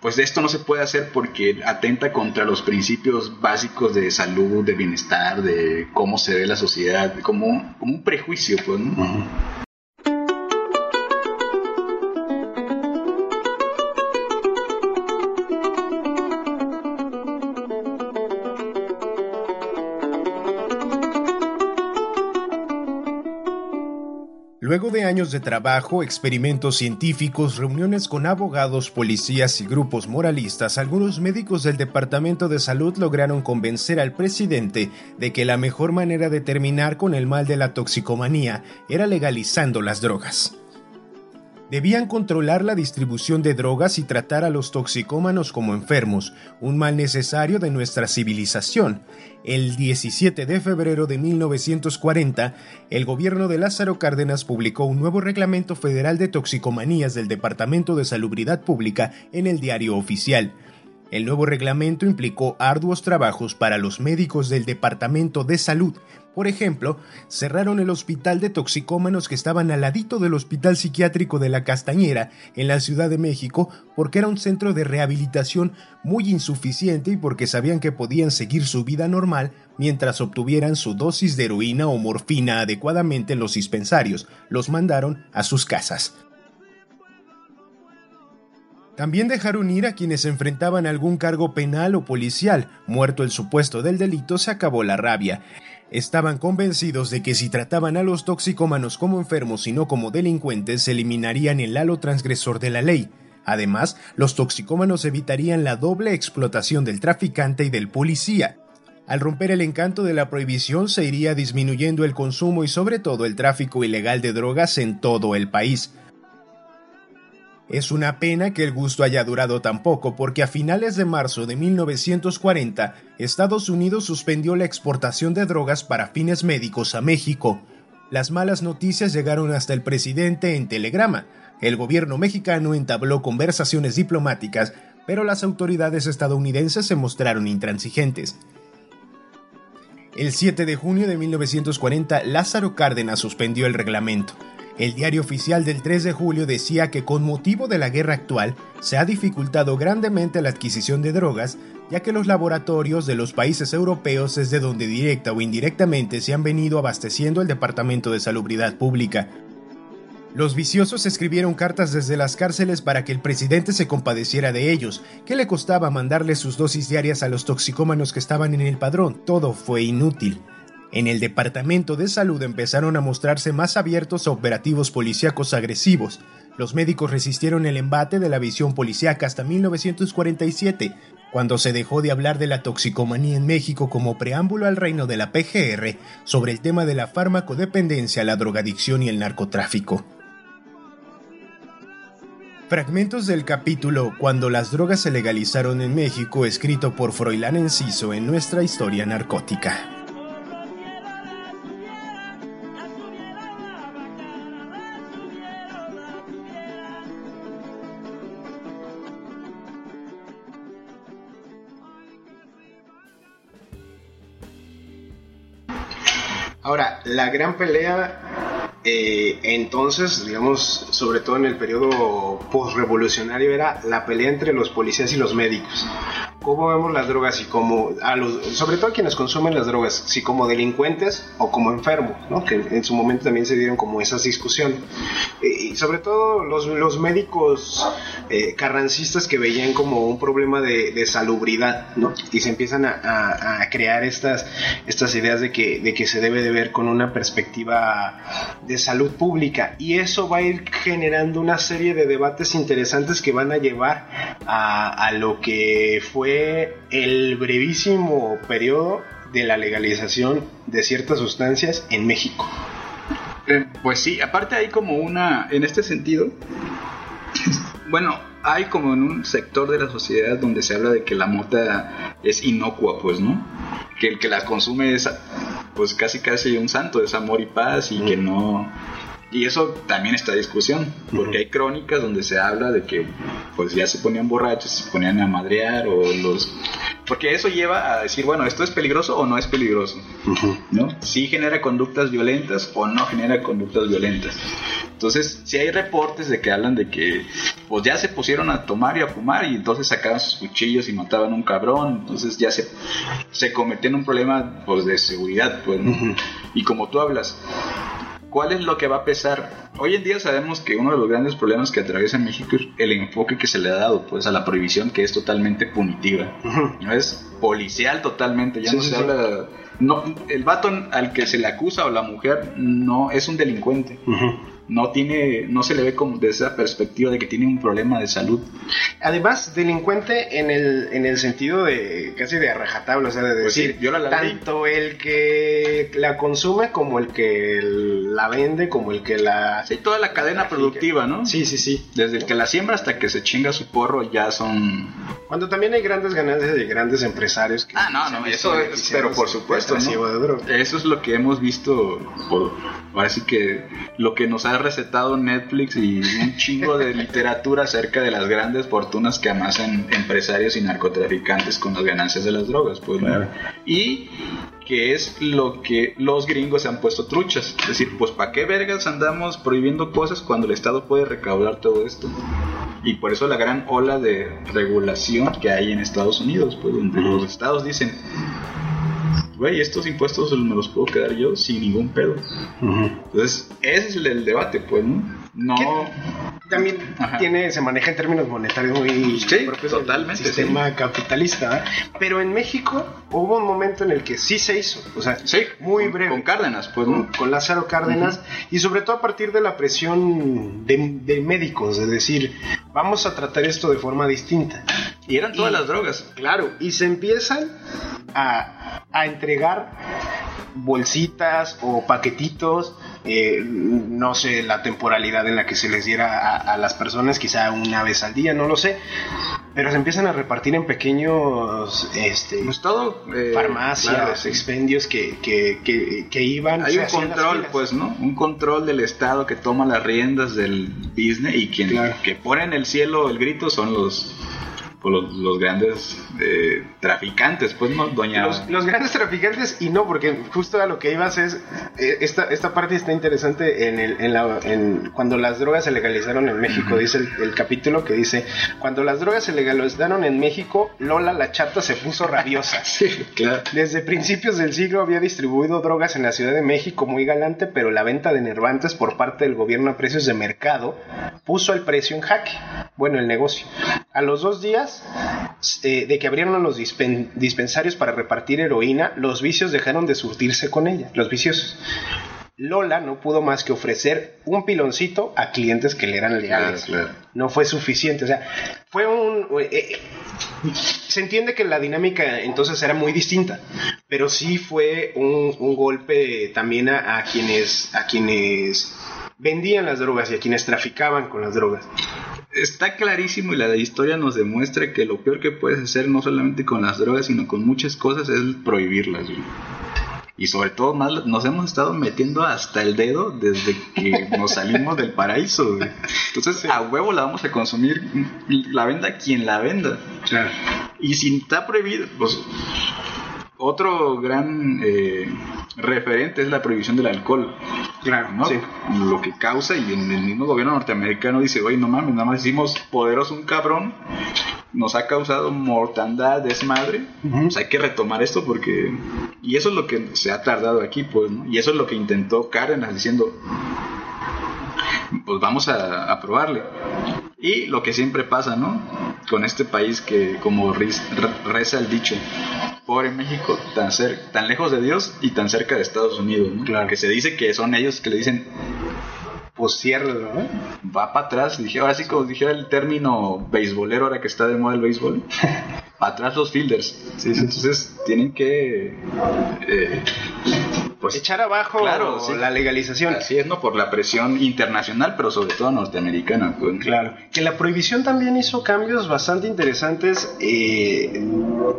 pues esto no se puede hacer porque atenta contra los principios básicos de salud, de bienestar, de cómo se ve la sociedad, como, como un prejuicio, pues, ¿no?
Luego de años de trabajo, experimentos científicos, reuniones con abogados, policías y grupos moralistas, algunos médicos del Departamento de Salud lograron convencer al presidente de que la mejor manera de terminar con el mal de la toxicomanía era legalizando las drogas. Debían controlar la distribución de drogas y tratar a los toxicómanos como enfermos, un mal necesario de nuestra civilización. El 17 de febrero de 1940, el gobierno de Lázaro Cárdenas publicó un nuevo reglamento federal de toxicomanías del Departamento de Salubridad Pública en el diario oficial. El nuevo reglamento implicó arduos trabajos para los médicos del Departamento de Salud. Por ejemplo, cerraron el hospital de toxicómanos que estaban al ladito del Hospital Psiquiátrico de la Castañera, en la Ciudad de México, porque era un centro de rehabilitación muy insuficiente y porque sabían que podían seguir su vida normal mientras obtuvieran su dosis de heroína o morfina adecuadamente en los dispensarios. Los mandaron a sus casas. También dejaron ir a quienes enfrentaban algún cargo penal o policial. Muerto el supuesto del delito, se acabó la rabia. Estaban convencidos de que si trataban a los toxicómanos como enfermos y no como delincuentes, eliminarían el halo transgresor de la ley. Además, los toxicómanos evitarían la doble explotación del traficante y del policía. Al romper el encanto de la prohibición se iría disminuyendo el consumo y sobre todo el tráfico ilegal de drogas en todo el país. Es una pena que el gusto haya durado tan poco porque a finales de marzo de 1940 Estados Unidos suspendió la exportación de drogas para fines médicos a México. Las malas noticias llegaron hasta el presidente en telegrama. El gobierno mexicano entabló conversaciones diplomáticas, pero las autoridades estadounidenses se mostraron intransigentes. El 7 de junio de 1940, Lázaro Cárdenas suspendió el reglamento. El diario oficial del 3 de julio decía que con motivo de la guerra actual se ha dificultado grandemente la adquisición de drogas, ya que los laboratorios de los países europeos es de donde directa o indirectamente se han venido abasteciendo el Departamento de Salubridad Pública. Los viciosos escribieron cartas desde las cárceles para que el presidente se compadeciera de ellos, que le costaba mandarles sus dosis diarias a los toxicómanos que estaban en el padrón. Todo fue inútil. En el Departamento de Salud empezaron a mostrarse más abiertos a operativos policíacos agresivos. Los médicos resistieron el embate de la visión policíaca hasta 1947, cuando se dejó de hablar de la toxicomanía en México como preámbulo al reino de la PGR sobre el tema de la farmacodependencia, la drogadicción y el narcotráfico. Fragmentos del capítulo Cuando las drogas se legalizaron en México, escrito por Froilán Enciso en nuestra historia narcótica.
La gran pelea eh, entonces, digamos, sobre todo en el periodo postrevolucionario, era la pelea entre los policías y los médicos. ¿Cómo vemos las drogas y como, a los, sobre todo a quienes consumen las drogas, si como delincuentes o como enfermos, ¿no? que en su momento también se dieron como esas discusiones. Eh, y sobre todo los, los médicos eh, carrancistas que veían como un problema de, de salubridad, ¿no? y se empiezan a, a, crear estas, estas ideas de que, de que se debe de ver con una perspectiva de salud pública. Y eso va a ir generando una serie de debates interesantes que van a llevar a, a lo que fue el brevísimo periodo de la legalización de ciertas sustancias en México.
Eh, pues sí, aparte hay como una, en este sentido, <laughs> bueno, hay como en un sector de la sociedad donde se habla de que la mota es inocua, pues, ¿no? Que el que la consume es, pues, casi casi un santo, es amor y paz y que no y eso también está en discusión, porque hay crónicas donde se habla de que pues ya se ponían borrachos, se ponían a madrear o los... Porque eso lleva a decir, bueno, ¿esto es peligroso o no es peligroso? ¿No? Si genera conductas violentas o no genera conductas violentas. Entonces, si hay reportes de que hablan de que pues ya se pusieron a tomar y a fumar y entonces sacaban sus cuchillos y mataban a un cabrón, entonces ya se, se convirtió en un problema pues de seguridad, pues, Y como tú hablas, ¿Cuál es lo que va a pesar? Hoy en día sabemos que uno de los grandes problemas que atraviesa México es el enfoque que se le ha dado pues a la prohibición que es totalmente punitiva. No es policial totalmente, ya no se habla no el vato al que se le acusa o la mujer no es un delincuente no tiene, no se le ve como desde esa perspectiva de que tiene un problema de salud.
Además, delincuente en el, en el sentido de casi de rajatabla, o sea, de pues decir, tanto el que la consume como el que la vende, como el que la...
Sí, toda la cadena productiva, ¿no?
Sí, sí, sí.
Desde el que la siembra hasta que se chinga su porro ya son...
Cuando también hay grandes ganancias de grandes empresarios que...
Ah, no, no, eso es, pero por supuesto, Eso es lo que hemos visto, por, ahora sí que lo que nos ha recetado Netflix y un chingo de literatura acerca de las grandes fortunas que amasan empresarios y narcotraficantes con las ganancias de las drogas, pues, Y que es lo que los gringos se han puesto truchas. Es decir, pues ¿para qué vergas andamos prohibiendo cosas cuando el Estado puede recaudar todo esto? Y por eso la gran ola de regulación que hay en Estados Unidos, pues donde los estados dicen, güey, estos impuestos me los puedo quedar yo sin ningún pedo. Entonces, ese es el, debate, pues, ¿no? No.
También tiene, se maneja en términos monetarios muy
sí, totalmente,
sistema capitalista, pero en México hubo un momento en el que sí se hizo, o sea,
sí,
muy
con,
breve.
Con Cárdenas, pues,
¿no? con, Lázaro Cárdenas, y sobre todo a partir de la presión de, médicos, de decir, vamos a tratar esto de forma distinta.
Y eran todas las drogas.
Claro, y se empiezan a, a entregar bolsitas o paquetitos eh, no sé la temporalidad en la que se les diera a, a las personas, quizá una vez al día, no lo sé, pero se empiezan a repartir en pequeños este,
Pues todo. eh,
farmacias,
claro, sí.
expendios que, que, que, que iban.
Hay un control, pues, ¿no? Un control del Estado que toma las riendas del business y quien
Claro.
que pone en el cielo el grito son los pues, los, los grandes eh, traficantes, pues, ¿no? Doña...
Los, los grandes traficantes y no, porque justo a lo que ibas es, eh, esta, esta parte está interesante en el, en la, en, cuando las drogas se legalizaron en México, dice el, el capítulo que dice, cuando las drogas se legalizaron en México, Lola la chata se puso rabiosa. <laughs>
Sí, claro.
Desde principios del siglo había distribuido drogas en la Ciudad de México muy galante, pero la venta de nervantes por parte del gobierno a precios de mercado puso el precio en jaque. Bueno, el negocio. A los dos días eh, de que abrieron los dispen- dispensarios para repartir heroína, los vicios dejaron de surtirse con ella, los viciosos. Lola no pudo más que ofrecer un piloncito a clientes que le eran leales.
Claro, claro.
No fue suficiente, o sea, fue un... eh, se entiende que la dinámica entonces era muy distinta, pero sí fue un, un golpe también a, a quienes a quienes vendían las drogas y a quienes traficaban con las drogas.
Está clarísimo y la historia nos demuestra que lo peor que puedes hacer no solamente con las drogas, sino con muchas cosas es prohibirlas. güey. Y sobre todo más nos hemos estado metiendo hasta el dedo desde que <laughs> nos salimos del paraíso. güey. Entonces a huevo la vamos a consumir, la venda quien la venda. Y si está prohibido, pues otro gran eh, referente es la prohibición del alcohol.
Claro,
¿no?
sí.
Lo que causa, y en el mismo gobierno norteamericano dice, oye, no mames, nada más hicimos poderoso un cabrón, nos ha causado mortandad, desmadre, pues hay que retomar esto porque... Y eso es lo que se ha tardado aquí, pues, ¿no? Y eso es lo que intentó Cárdenas diciendo, pues vamos a, a probarle. Y lo que siempre pasa, ¿no? Con este país que, como reza el dicho, pobre México, tan, cer tan lejos de Dios y tan cerca de Estados Unidos, ¿no?
Claro.
Que se dice que son ellos que le dicen,
Pues ciérralo, ¿no?
va para atrás. Dije, ahora sí, como dijera el término beisbolero, ahora que está de moda el béisbol, <laughs> para atrás los fielders. Entonces tienen que. eh, pues,
Echar abajo
Claro, sí.
la legalización.
Así es, ¿no? Por la presión internacional, pero sobre todo norteamericana. pues.
Claro, que la prohibición también hizo cambios bastante interesantes, eh,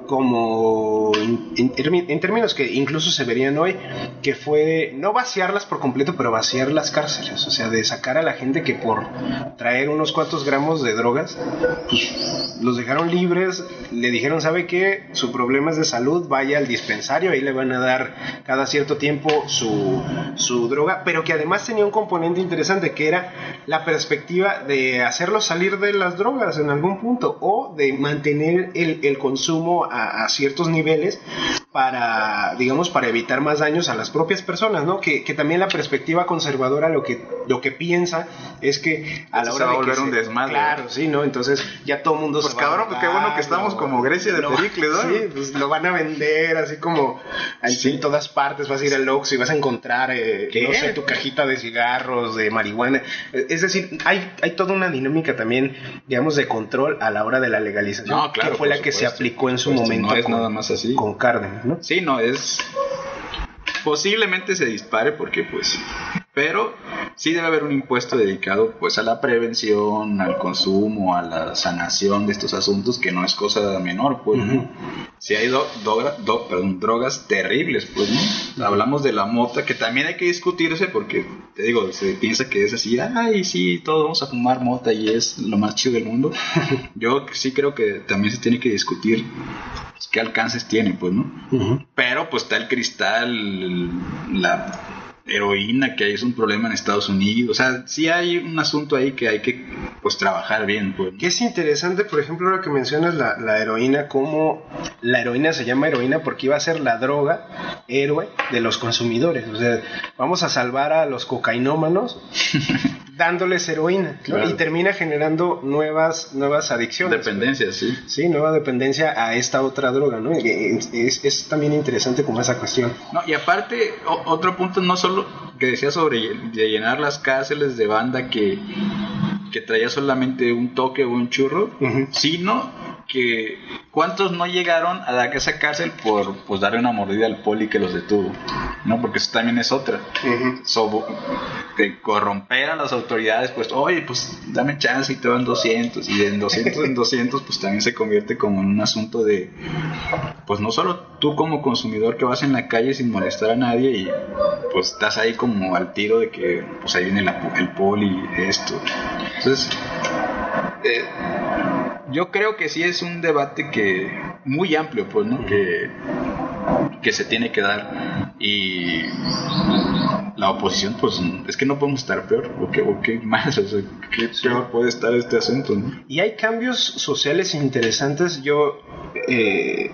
como en, en en términos que incluso se verían hoy, que fue no vaciarlas por completo, pero vaciar las cárceles, o sea, de sacar a la gente que por traer unos cuantos gramos de drogas, pues los dejaron libres, le dijeron, ¿sabe qué? Su problema es de salud, vaya al dispensario, ahí le van a dar cada cierto tiempo su, su droga, pero que además tenía un componente interesante que era la perspectiva de hacerlos salir de las drogas en algún punto o de mantener el, el consumo a, a ciertos niveles para, digamos, para evitar más daños a las propias personas, ¿no? Que, que también la perspectiva conservadora lo que, lo que piensa es que a la hora
se va a
de que
volver
se-
un desmadre.
Claro, sí, ¿no? Entonces ya todo el mundo
Pues
se va a
cabrón, pues qué bueno que estamos como Grecia de Pericles, ¿no?
Sí, pues lo van a vender así como en todas partes. Vas a ir al y vas a encontrar, eh, no sé, tu cajita de cigarros, de marihuana. Eh, Es decir, hay, hay toda una dinámica también, digamos, de control a la hora de la legalización,
No, claro,
que fue la que se aplicó en su
Pues,
momento
no es
con,
nada más así.
con Cárdenas, ¿no?
Sí, no, es. Posiblemente se dispare porque, pues. Pero sí debe haber un impuesto dedicado, pues, a la prevención, al consumo, a la sanación de estos asuntos, que no es cosa menor, pues. ¿no? Si hay do- dogra- do- perdón, drogas terribles, pues, ¿no? Hablamos de la mota, que también hay que discutirse porque, te digo, se piensa que es así, ay, sí, todos vamos a fumar mota y es lo más chido del mundo. <laughs> Yo sí creo que también se tiene que discutir qué alcances tiene, pues, ¿no? Pero pues está el cristal, la heroína que es un problema en Estados Unidos. O sea, sí hay un asunto ahí que hay que pues trabajar bien, pues.
Que es interesante, por ejemplo, ahora que mencionas la, la heroína, cómo la heroína se llama heroína porque iba a ser la droga héroe de los consumidores. O sea, vamos a salvar a los cocainómanos <laughs> dándoles heroína y termina generando nuevas, nuevas adicciones.
Dependencia, sí.
Sí, nueva dependencia a esta otra droga, ¿no? Es, también interesante como esa cuestión.
No, y aparte, o- otro punto no solo que decía sobre de llenar las cárceles de banda que, que traía solamente un toque o un churro, sino que cuántos no llegaron a la esa cárcel por pues darle una mordida al poli que los detuvo, ¿no? Porque eso también es otra. Sobo- de corromper a las autoridades, pues, oye, pues dame chance y te dan 200 y de 200 en 200 <laughs> pues también se convierte como en un asunto de pues no solo tú como consumidor que vas en la calle sin molestar a nadie y pues estás ahí como al tiro de que pues ahí viene la- el poli esto. Entonces, eh, yo creo que sí es un debate que muy amplio, pues, ¿no? Que, que se tiene que dar y la oposición, pues, es que no podemos estar peor, o qué, o qué más, o sea, qué peor puede estar este asunto, ¿no?
Y hay cambios sociales interesantes. Yo, eh,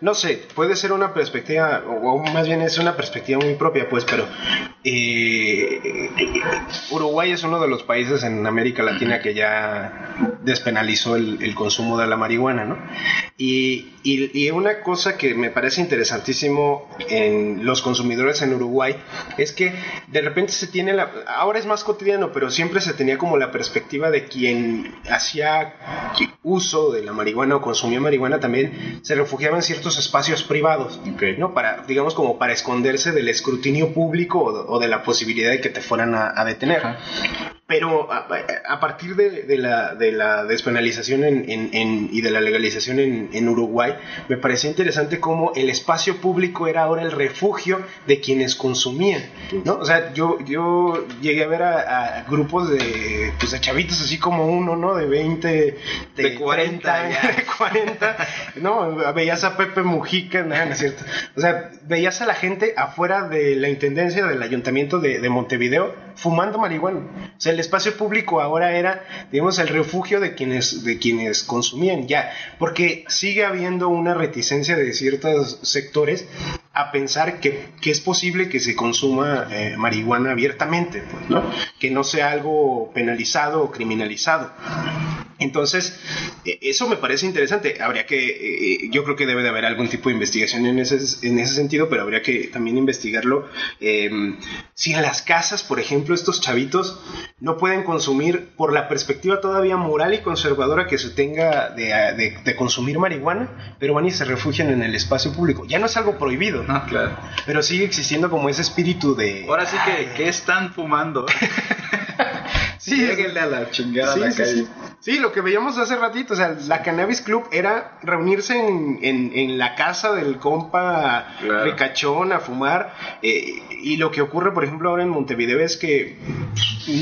no sé, puede ser una perspectiva, o más bien es una perspectiva muy propia, pues, pero eh, Uruguay es uno de los países en América Latina que ya despenalizó el, el consumo de la marihuana, ¿no? Y, y- y una cosa que me parece interesantísimo en los consumidores en Uruguay es que de repente se tiene la, ahora es más cotidiano, pero siempre se tenía como la perspectiva de quien hacía uso de la marihuana o consumía marihuana también se refugiaba en ciertos espacios privados, ¿no? Para, digamos, como para esconderse del escrutinio público o, o de la posibilidad de que te fueran a, a detener. Pero a, a partir de, de la, de la despenalización en- en- en- y de la legalización en, Uruguay, me parecía interesante cómo el espacio público era ahora el refugio de quienes consumían. ¿no? O sea, yo, yo llegué a ver a, a grupos de, pues, de chavitos así como uno, ¿no? De 20, de,
De 40
años,
ya. <laughs>
de 40, ¿no? Veías a Pepe Mujica, no, no es cierto. O sea, veías a la gente afuera de la intendencia del ayuntamiento de, de Montevideo fumando marihuana. O sea, el espacio público ahora era, digamos, el refugio de quienes, de quienes consumían ya, porque sigue habiendo una reticencia de ciertos sectores a pensar que, que es posible que se consuma eh, marihuana abiertamente, pues, ¿no? Que no sea algo penalizado o criminalizado. Entonces, eh, eso me parece interesante. Habría que, eh, yo creo que debe de haber algún tipo de investigación en ese, en ese sentido, pero habría que también investigarlo. eh, si en las casas, por ejemplo, estos chavitos no pueden consumir por la perspectiva todavía moral y conservadora que se tenga de, de- de consumir marihuana, pero van y se refugian en el espacio público. Ya no es algo prohibido,
No, claro.
pero sigue existiendo como ese espíritu de...
Ahora sí que, ¿qué están fumando? <laughs>
Sí, <laughs>
Lléguenle a la chingada a la
sí,
calle.
sí. Sí, lo que veíamos hace ratito, o sea, la Cannabis Club era reunirse en, en- en la casa del compa
Claro.
ricachón a fumar. eh, y lo que ocurre, por ejemplo, ahora en Montevideo es que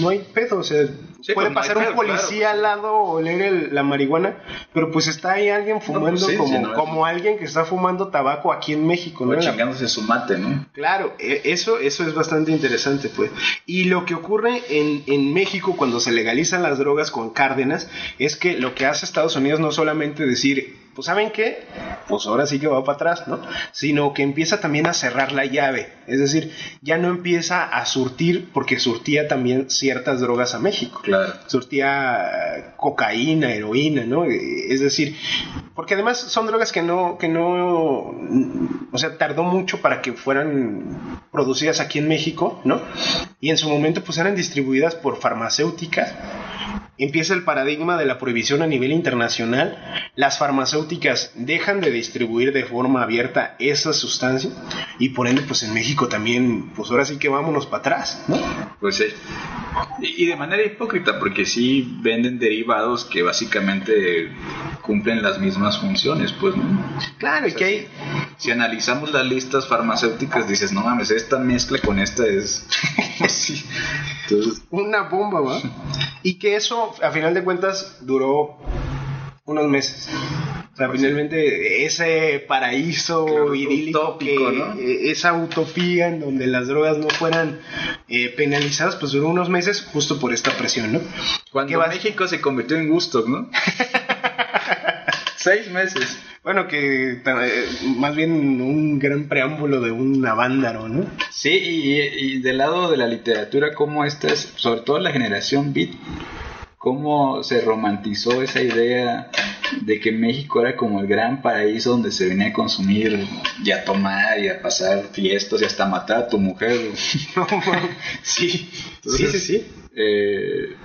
no hay pedo, o sea,
Sí,
puede
pues hay
pasar un
pedo,
policía al lado o oler el- la marihuana, pero pues está ahí alguien fumando
pues sí,
como,
sí, no,
como alguien que está fumando tabaco aquí en México, ¿no?
O chingándose su mate, ¿no?
Claro, e- eso, eso es bastante interesante, pues. Y lo que ocurre en, en México cuando se legalizan las drogas con Cárdenas es que lo que hace Estados Unidos no solamente decir, pues ¿saben qué? Pues ahora sí que va para atrás, ¿no? Sino que empieza también a cerrar la llave. Es decir, ya no empieza a surtir, porque surtía también ciertas drogas a México
Claro.
surtía eh, cocaína, heroína, ¿no? Eh, Es decir, porque además son drogas que no, que no, o sea, tardó mucho para que fueran producidas aquí en México, ¿no? Y en su momento pues eran distribuidas por farmacéuticas. Empieza el paradigma de la prohibición a nivel internacional. Las farmacéuticas dejan de distribuir de forma abierta esas sustancias y por ende pues en México también, pues ahora sí que vámonos para atrás, ¿no?
Pues sí. Y de manera hipócrita, porque sí venden derivados que básicamente cumplen las mismas funciones, pues, ¿no?
Claro, y que hay,
Si analizamos las listas farmacéuticas, dices, no mames, esta mezcla con esta es... <laughs> sí. Entonces,
una bomba, ¿va? Y que eso, a final de cuentas, duró unos meses. O sea, finalmente ese paraíso
Claro,
idílico,
utópico,
que,
¿no?
eh, esa utopía en donde las drogas no fueran eh, penalizadas, pues duró unos meses justo por esta presión, ¿no?
cuando
¿Qué vas-
México se convirtió en gusto, ¿no? <laughs> Seis meses.
Bueno, que eh, más bien un gran preámbulo de un avándaro, ¿no?
Sí, y, y del lado de la literatura, cómo estas, sobre todo la generación beat, cómo se romantizó esa idea de que México era como el gran paraíso donde se venía a consumir y a tomar y a pasar fiestas y hasta matar a tu mujer. <laughs>
sí, sí, sí, sí.
eh,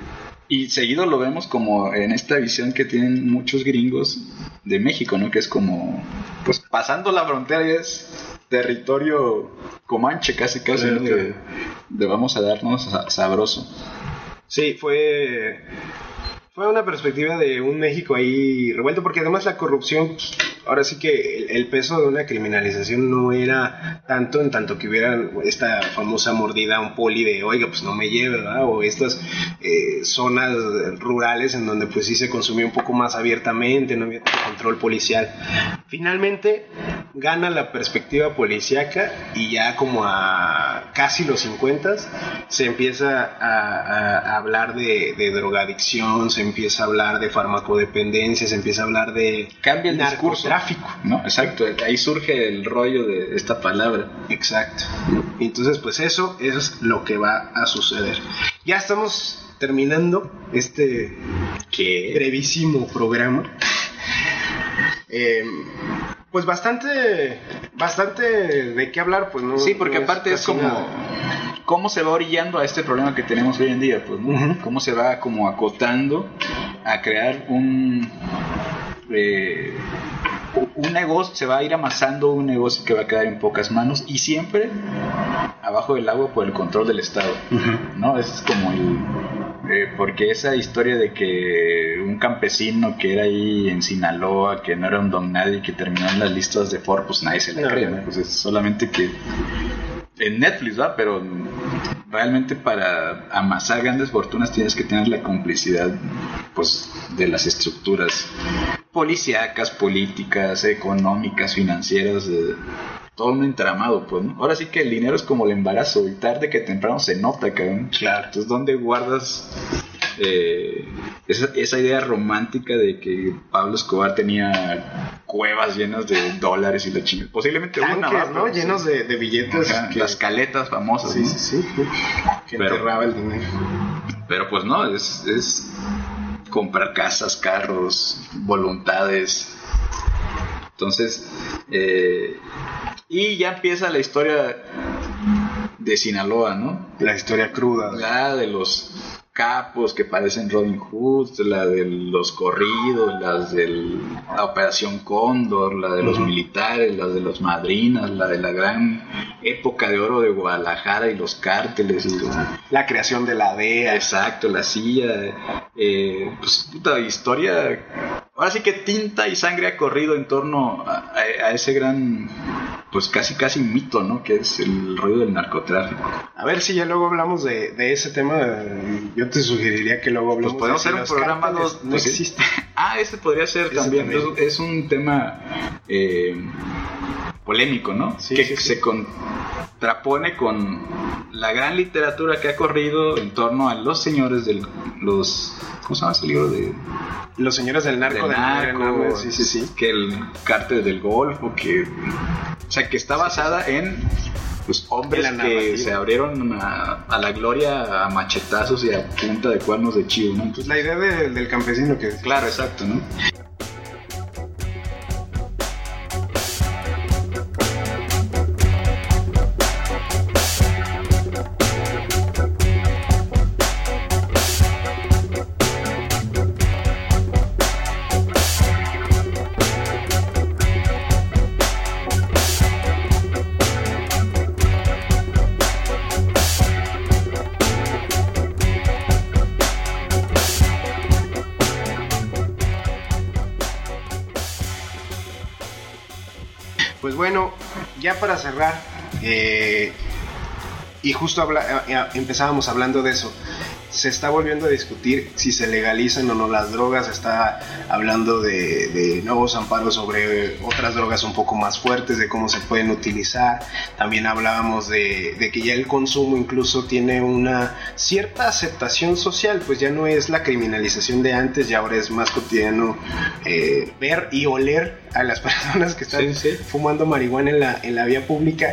Y seguido lo vemos como en esta visión que tienen muchos gringos de México, ¿no? Que es como, pues pasando la frontera es territorio comanche casi casi, ¿no? de, de vamos a darnos sabroso.
Sí, fue fue una perspectiva de un México ahí revuelto, porque además la corrupción, ahora sí que el, peso de una criminalización no era tanto en tanto que hubiera esta famosa mordida a un poli de, oiga, pues no me lleve, ¿verdad? O estas eh, zonas rurales en donde pues sí se consumía un poco más abiertamente, no había control policial. Finalmente gana la perspectiva policíaca y ya como a casi los 50 se empieza a, hablar de, de drogadicción, se empieza a hablar de farmacodependencia, se empieza a hablar de
cambia el narcotráfico, ¿no? Exacto, ahí surge el rollo de esta palabra.
Exacto. Entonces, pues eso, es lo que va a suceder. Ya estamos terminando este brevísimo programa. <laughs> Eh, pues bastante, bastante de qué hablar, pues no.
Sí, porque aparte es, como cómo se va orillando a este problema que tenemos hoy en día, pues, Cómo se va como acotando a crear un eh, un negocio, se va a ir amasando un negocio que va a quedar en pocas manos y siempre abajo del agua por el control del Estado, ¿no? Es como el... Eh, porque esa historia de que un campesino que era ahí en Sinaloa, que no era un don nadie, que terminó en las listas de Ford, pues nadie se le cree, Pues es solamente que en Netflix, ¿va? Pero realmente para amasar grandes fortunas tienes que tener la complicidad, pues, de las estructuras policíacas, políticas, económicas, financieras, de todo un entramado, pues, ¿no? Ahora sí que el dinero es como el embarazo y tarde que temprano se nota, cabrón. Claro. Entonces, ¿dónde guardas eh, esa, idea romántica de que Pablo Escobar tenía cuevas llenas de dólares y la chingada. Posiblemente
una, ¿no? Llenos de, billetes.
Las caletas famosas.
Sí, sí, sí. Que pero, enterraba el dinero.
Pero pues no, es, es comprar casas, carros, voluntades. Entonces, eh, y ya empieza la historia de Sinaloa, ¿no?
La historia cruda.
La de los capos que parecen Robin Hood, la de los corridos, las de la Operación Cóndor, la de los militares, la de los madrinas, la de la gran época de oro de Guadalajara y los cárteles.
la creación de la DEA.
Exacto, la silla. Eh, pues puta historia. Ahora sí que tinta y sangre ha corrido en torno a ese gran pues casi casi mito, ¿no? Que es el rollo del narcotráfico.
A ver si ya luego hablamos de, ese tema. Yo te sugeriría que luego hablemos.
Pues podemos hacer un programa no, pues, existe. <laughs> ah, ese podría ser también. Es, un tema eh, polémico, ¿no? que se contrapone con la gran literatura que ha corrido en torno a los señores de los ¿cómo se llama ese libro de
los señores del narco,
del narco, sí, sí, sí. que el cártel del Golfo, que o sea, que está basada en pues, hombres que se abrieron a, la gloria a machetazos y a punta de cuernos de chivo, ¿no?
Pues la idea del campesino que...
Claro, exacto, ¿no?
Para cerrar, eh, y justo habla, eh, empezábamos hablando de eso, se está volviendo a discutir si se legalizan o no las drogas, se está hablando de, nuevos amparos sobre otras drogas un poco más fuertes, de cómo se pueden utilizar, también hablábamos de, que ya el consumo incluso tiene una cierta aceptación social, pues ya no es la criminalización de antes, ya ahora es más cotidiano eh, ver y oler a las <laughs> personas que están fumando marihuana en la, en la vía pública.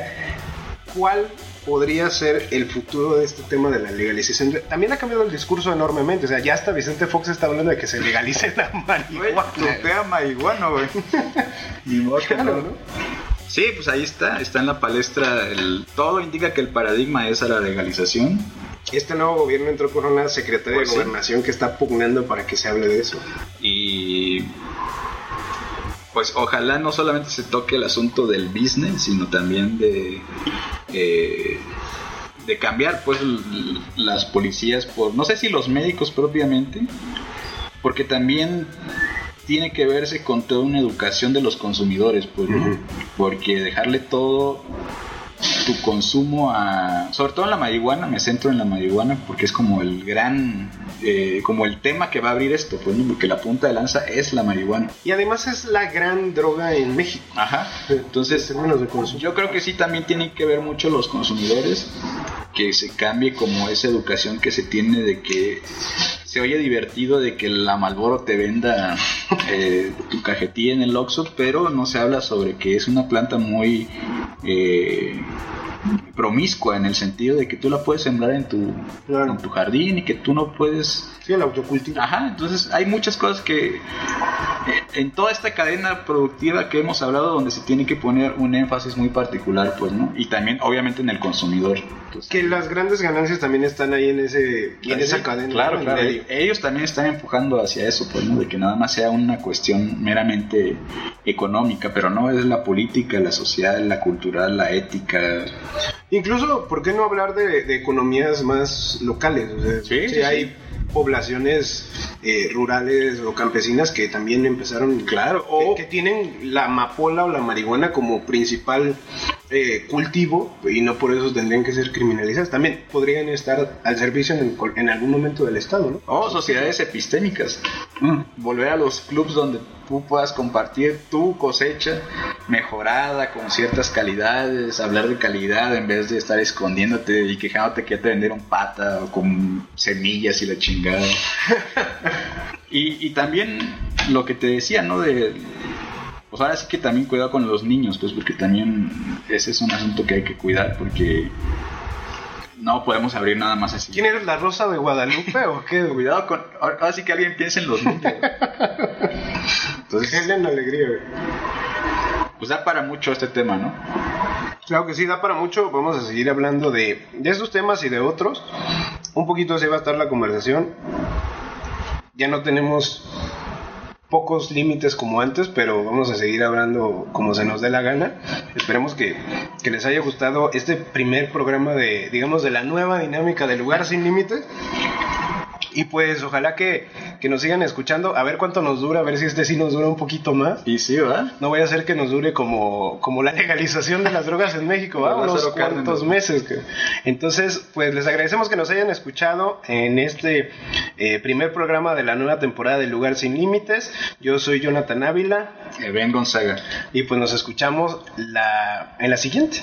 ¿Cuál podría ser el futuro de este tema de la legalización. También ha cambiado el discurso enormemente. O sea, ya hasta Vicente Fox está hablando de que se legalice la marihuana.
Güey, <laughs> marihuana, güey. Sí, pues ahí está, está en la palestra. El, todo indica que el paradigma es a la legalización.
este nuevo gobierno entró con una secretaria
Pues
de
sí.
gobernación que está pugnando para que se hable de eso.
Y pues ojalá no solamente se toque el asunto del business, sino también de, eh, de cambiar pues las policías por, no sé si los médicos propiamente, porque también tiene que verse con toda una educación de los consumidores, pues, porque dejarle todo tu consumo a sobre todo en la marihuana me centro en la marihuana porque es como el gran eh, como el tema que va a abrir esto pues ¿no? porque la punta de lanza es la marihuana
Y además es la gran droga en México.
ajá
En
entonces
términos de consumo.
yo creo que sí también tienen que ver mucho los consumidores que se cambie como esa educación que se tiene de que se oye divertido de que la Malboro te venda eh, tu cajetilla en el Oxxo, pero no se habla sobre que es una planta muy eh, promiscua en el sentido de que tú la puedes sembrar en tu,
Claro.
en tu jardín y que tú no puedes
Sí, el autocultivo.
Ajá, entonces hay muchas cosas que eh, en toda esta cadena productiva que hemos hablado donde se tiene que poner un énfasis muy particular, pues, ¿no? Y también, obviamente, en el consumidor. Pues,
Que las grandes ganancias también están ahí en ese en esa
sí,
cadena.
Claro, claro. Ellos también están empujando hacia eso, pues, ¿no? De que nada más sea una cuestión meramente económica, pero no es la política, la social, la cultural, la ética.
Incluso, ¿por qué no hablar de, de economías más locales? O sea,
Sí,
hay
sí.
poblaciones eh, rurales o campesinas que también empezaron,
Claro, o-
que, tienen la amapola o la marihuana como principal eh, cultivo y no por eso tendrían que ser criminalizadas. También podrían estar al servicio en, en algún momento del Estado, ¿no?
O sociedades epistémicas. Mm, Volver a los clubs donde tú puedas compartir tu cosecha mejorada con ciertas calidades, hablar de calidad en vez de estar escondiéndote y quejándote que ya te vendieron pata o con semillas y la chingada. <laughs> y, y también lo que te decía, ¿no? De, pues ahora sí que también cuidado con los niños, pues porque también ese es un asunto que hay que cuidar porque no podemos abrir nada más así.
¿Quién eres la Rosa de Guadalupe o qué? <laughs>
Cuidado con. Ahora sí que alguien piense en los niños. Entonces,
Helen Alegría, güey.
pues da para mucho este tema, ¿no?
Claro que sí, da para mucho. Vamos a seguir hablando de, de estos temas y de otros. Un poquito así va a estar la conversación. Ya no tenemos pocos límites como antes, pero vamos a seguir hablando como se nos dé la gana. Esperemos que, que les haya gustado este primer programa de, digamos, de la nueva dinámica del lugar sin límites. Y pues ojalá que, que nos sigan escuchando, a ver cuánto nos dura, a ver si este sí nos dura un poquito más.
Y sí, ¿verdad?
No vaya a ser que nos dure como, como la legalización de las drogas en México, ¿va? Unos cuantos
Cárdenas.
meses. que- Entonces, pues les agradecemos que nos hayan escuchado en este eh, primer programa de la nueva temporada de Lugar Sin Límites. Yo soy Jonathan Ávila
Ben Gonzaga.
y pues nos escuchamos la, en la siguiente.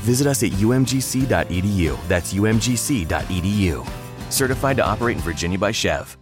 Visit us at umgc.edu. That's umgc.edu. Certified to operate in Virginia by Chev.